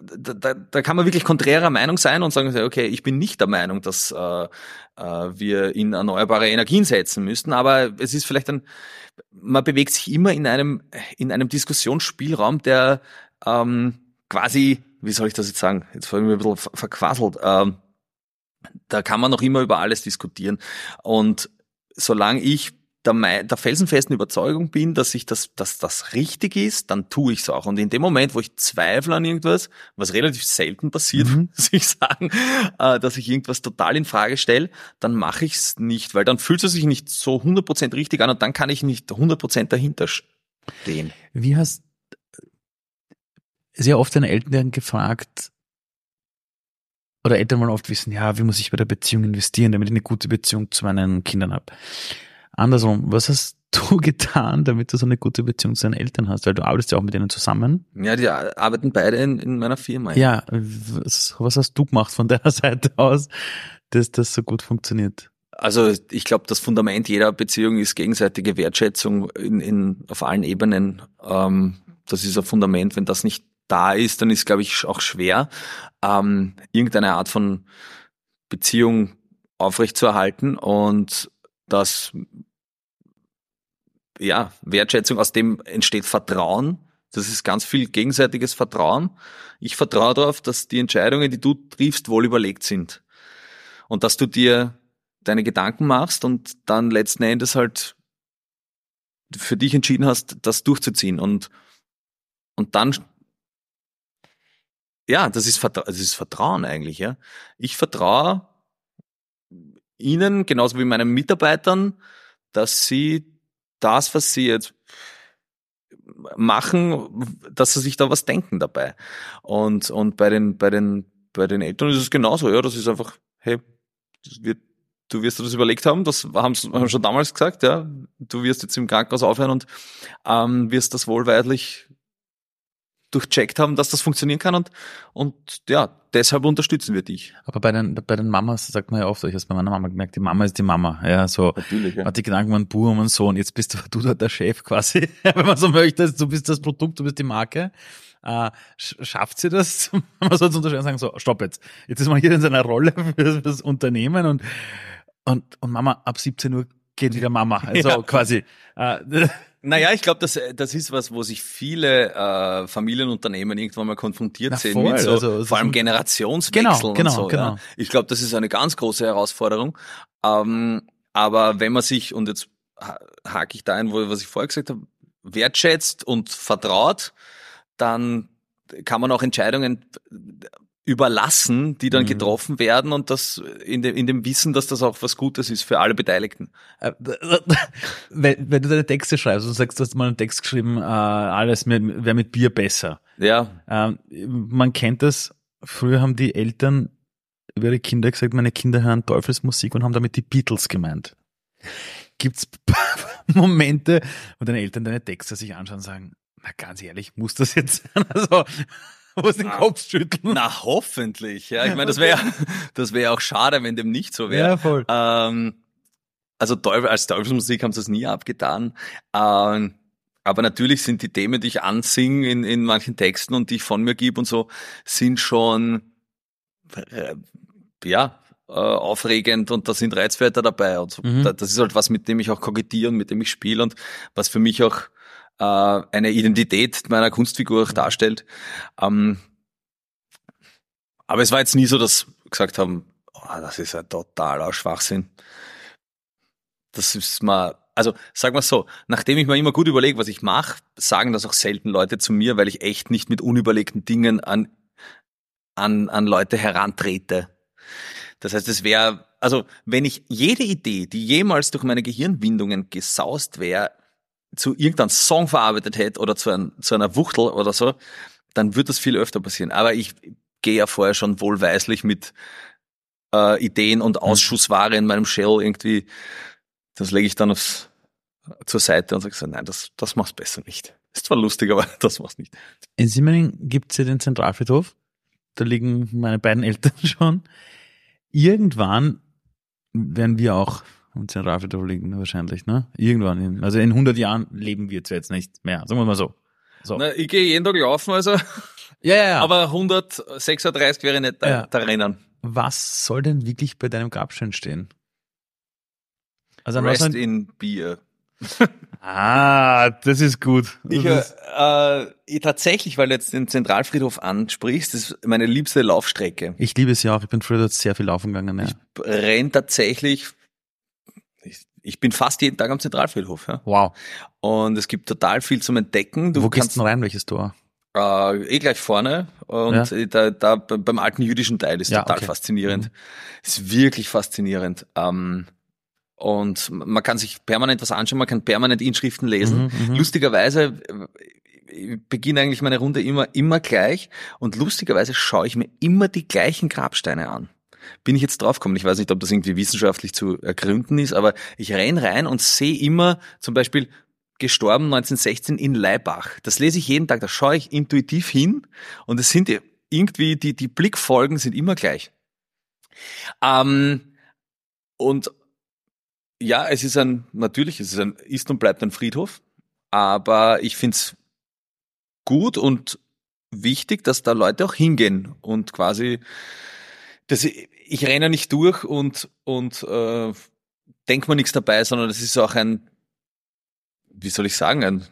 da, da, kann man wirklich konträrer Meinung sein und sagen, okay, ich bin nicht der Meinung, dass äh, äh, wir in erneuerbare Energien setzen müssten, aber es ist vielleicht ein, man bewegt sich immer in einem, in einem Diskussionsspielraum, der ähm, quasi, wie soll ich das jetzt sagen, jetzt ich mich ein bisschen verquasselt, ähm, da kann man noch immer über alles diskutieren. Und solange ich der, der felsenfesten Überzeugung bin, dass ich das, dass das richtig ist, dann tue ich es auch. Und in dem Moment, wo ich zweifle an irgendwas, was relativ selten passiert, mhm. muss ich sagen, äh, dass ich irgendwas total in Frage stelle, dann mache ich es nicht, weil dann fühlt es sich nicht so 100% richtig an und dann kann ich nicht 100% dahinter stehen. Wie hast sehr oft deine Eltern gefragt, oder Eltern wollen oft wissen, ja, wie muss ich bei der Beziehung investieren, damit ich eine gute Beziehung zu meinen Kindern habe. Andersrum, was hast du getan, damit du so eine gute Beziehung zu deinen Eltern hast? Weil du arbeitest ja auch mit denen zusammen. Ja, die arbeiten beide in, in meiner Firma. Ja, was, was hast du gemacht von deiner Seite aus, dass das so gut funktioniert? Also ich glaube, das Fundament jeder Beziehung ist gegenseitige Wertschätzung in, in, auf allen Ebenen. Ähm, das ist ein Fundament. Wenn das nicht da ist, dann ist, glaube ich, auch schwer, ähm, irgendeine Art von Beziehung aufrechtzuerhalten. Und das ja, Wertschätzung, aus dem entsteht Vertrauen. Das ist ganz viel gegenseitiges Vertrauen. Ich vertraue darauf, dass die Entscheidungen, die du triffst, wohl überlegt sind. Und dass du dir deine Gedanken machst und dann letzten Endes halt für dich entschieden hast, das durchzuziehen. Und, und dann ja, das ist, das ist Vertrauen eigentlich, ja. Ich vertraue ihnen, genauso wie meinen Mitarbeitern, dass sie das, was sie jetzt machen, dass sie sich da was denken dabei. Und, und bei den, bei den, bei den Eltern ist es genauso, ja, das ist einfach, hey, wird, du wirst dir das überlegt haben, das haben sie haben schon damals gesagt, ja, du wirst jetzt im Krankenhaus aufhören und ähm, wirst das wohlweislich durchcheckt haben, dass das funktionieren kann und, und ja, deshalb unterstützen wir dich. Aber bei den, bei den Mamas sagt man ja oft, ich habe bei meiner Mama gemerkt, die Mama ist die Mama, ja, so. Natürlich, ja. Hat die Gedanken, man Bub und Sohn, jetzt bist du, du da der Chef quasi, wenn man so möchte, du bist das Produkt, du bist die Marke. Äh, schafft sie das, man so zu unterscheiden sagen, so, stopp jetzt, jetzt ist man hier in seiner Rolle für das Unternehmen und, und, und Mama, ab 17 Uhr geht wieder Mama, also ja. quasi. Äh, naja, ich glaube, das, das ist was, wo sich viele äh, Familienunternehmen irgendwann mal konfrontiert Na, sehen voll, mit so, also, vor allem Generationswechseln Genau, genau, und so. genau. Ja. Ich glaube, das ist eine ganz große Herausforderung. Ähm, aber wenn man sich, und jetzt ha- hake ich da ein, wo, was ich vorher gesagt habe, wertschätzt und vertraut, dann kann man auch Entscheidungen überlassen, die dann Mhm. getroffen werden und das in dem, in dem Wissen, dass das auch was Gutes ist für alle Beteiligten. Äh, wenn, wenn du deine Texte schreibst und sagst, du hast mal einen Text geschrieben, äh, alles wäre mit Bier besser. Ja, Ähm, man kennt das, früher haben die Eltern über ihre Kinder gesagt, meine Kinder hören Teufelsmusik und haben damit die Beatles gemeint. Gibt's Momente, wo deine Eltern deine Texte sich anschauen und sagen, na ganz ehrlich, muss das jetzt sein? Also, muss den Kopf schütteln. Na, hoffentlich. Ja, ich meine, das wäre das wäre auch schade, wenn dem nicht so wäre. Ja, voll. Ähm, also Teufel, als Teufelsmusik haben sie es nie abgetan. Ähm, aber natürlich sind die Themen, die ich ansinge in, in manchen Texten und die ich von mir gebe und so, sind schon äh, ja äh, aufregend und da sind Reizwörter dabei. Und so. Mhm. Da- Das ist halt was, mit dem ich auch kokettiere und mit dem ich spiele und was für mich auch äh, eine Identität meiner Kunstfigur auch darstellt. Ähm, aber es war jetzt nie so, dass gesagt haben, oh, das ist ein totaler Schwachsinn. Das ist mal, also sag mal so, nachdem ich mir immer gut überlege, was ich mache, sagen das auch selten Leute zu mir, weil ich echt nicht mit unüberlegten Dingen an, an, an Leute herantrete. Das heißt, es wäre, also wenn ich jede Idee, die jemals durch meine Gehirnwindungen gesaust wäre, zu irgendeinem Song verarbeitet hätte oder zu, ein, zu einer Wuchtel oder so, dann wird das viel öfter passieren. Aber ich gehe ja vorher schon wohlweislich mit äh, Ideen und Ausschussware in meinem Shell irgendwie, das lege ich dann aufs, zur Seite und sage so, nein, das, das machst besser nicht. Ist zwar lustig, aber das machst nicht. In Simmering gibt's ja den Zentralfriedhof. Da liegen meine beiden Eltern schon. Irgendwann werden wir auch am Zentralfriedhof liegen, wahrscheinlich, ne? Irgendwann. In, also in 100 Jahren leben wir jetzt nicht mehr. Sagen wir mal so. so. Na, ich gehe jeden Tag laufen, also, Ja, ja, ja. aber 136 wäre nicht da, Ja. da rennen. was soll denn wirklich bei deinem Grabstein stehen? Also an Rest soll- in Beer. Ah, das ist gut. Ich, ist- äh, äh, tatsächlich, weil du jetzt den Zentralfriedhof ansprichst, das ist meine liebste Laufstrecke. ich liebe es ja auch. Ich bin früher dort sehr viel laufen gegangen. Ja. Renn tatsächlich, ich, bin fast jeden Tag am Zentralfriedhof, ja. Wow. Und es gibt total viel zum Entdecken. Du Wo gehst kannst du denn rein? Welches Tor? äh, eh gleich vorne und Ja. da, da be- beim alten jüdischen Teil ist Ja, total okay. faszinierend. Ist wirklich faszinierend. Ähm, und man kann sich permanent was anschauen, man kann permanent Inschriften lesen. Mhm, mhm. Lustigerweise äh, ich beginne eigentlich meine Runde immer, immer gleich und lustigerweise schaue ich mir immer die gleichen Grabsteine an. Bin ich jetzt draufgekommen. Ich weiß nicht, ob das irgendwie wissenschaftlich zu ergründen ist, aber ich renn rein und sehe immer zum Beispiel gestorben 1916 in Leibach. Das lese ich jeden Tag, da schaue ich intuitiv hin und es sind irgendwie, die, die Blickfolgen sind immer gleich. Ähm, und ja, es ist ein, natürlich, es ist ein, ist und bleibt ein Friedhof, aber ich find's gut und wichtig, dass da Leute auch hingehen und quasi, dass ich, renne nicht durch und, und äh, denk mir nichts dabei, sondern das ist auch ein, wie soll ich sagen, ein,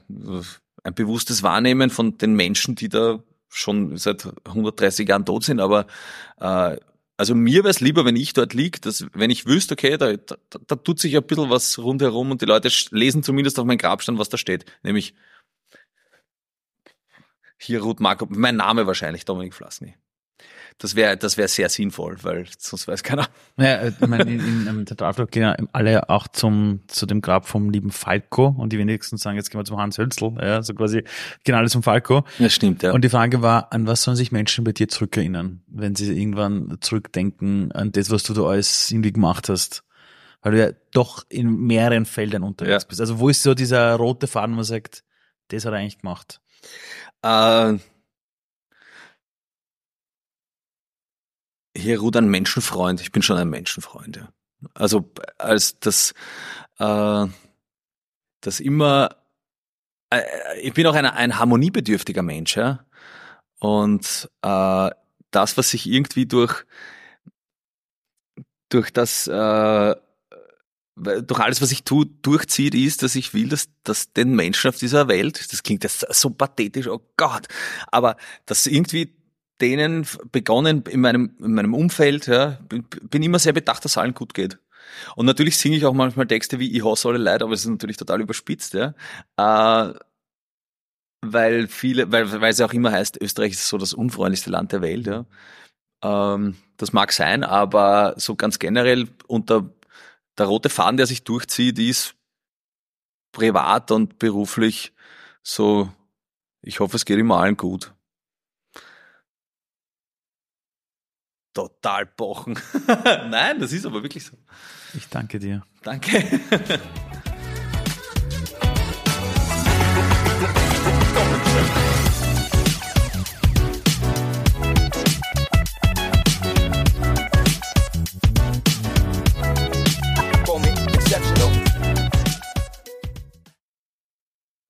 ein bewusstes Wahrnehmen von den Menschen, die da schon seit 130 Jahren tot sind, aber äh, also mir wäre es lieber, wenn ich dort lieg, dass wenn ich wüsste, okay, da, da, da tut sich ein bisschen was rundherum und die Leute lesen zumindest auf meinen Grabstein, was da steht, nämlich hier Ruth Marco, mein Name wahrscheinlich, Dominik Flassny. Das wäre das wäre sehr sinnvoll, weil sonst weiß keiner. Naja, ich meine, in, in, Theaterflug gehen ja alle auch zum, zu dem Grab vom lieben Falco und die wenigsten sagen, jetzt gehen wir zum Hans Hölzl, ja, so quasi, gehen alle zum Falco. Ja, stimmt, ja. Und die Frage war, an was sollen sich Menschen bei dir zurückerinnern, wenn sie irgendwann zurückdenken an das, was du da alles irgendwie gemacht hast? Weil du ja doch in mehreren Feldern unterwegs Ja. bist. Also wo ist so dieser rote Faden, wo man sagt, das hat er eigentlich gemacht? Äh, hier ruht ein Menschenfreund. Ich bin schon ein Menschenfreund. Ja. Also als das, äh, das immer, äh, ich bin auch ein, ein harmoniebedürftiger Mensch. Ja? Und äh, das, was sich irgendwie durch durch das äh, durch alles, was ich tue, durchzieht, ist, dass ich will, dass, dass den Menschen auf dieser Welt, das klingt jetzt so pathetisch, oh Gott, aber dass irgendwie denen begonnen in meinem, in meinem Umfeld, ja, bin, bin immer sehr bedacht, dass allen gut geht. Und natürlich singe ich auch manchmal Texte wie Ich hasse alle Leute, aber es ist natürlich total überspitzt, ja. Äh, weil viele, weil, weil es ja auch immer heißt, Österreich ist so das unfreundlichste Land der Welt, ja. Ähm, das mag sein, aber so ganz generell unter der rote Faden, der sich durchzieht, ist privat und beruflich so, ich hoffe, es geht immer allen gut. Total bochen. Nein, das ist aber wirklich so. Ich danke dir. Danke.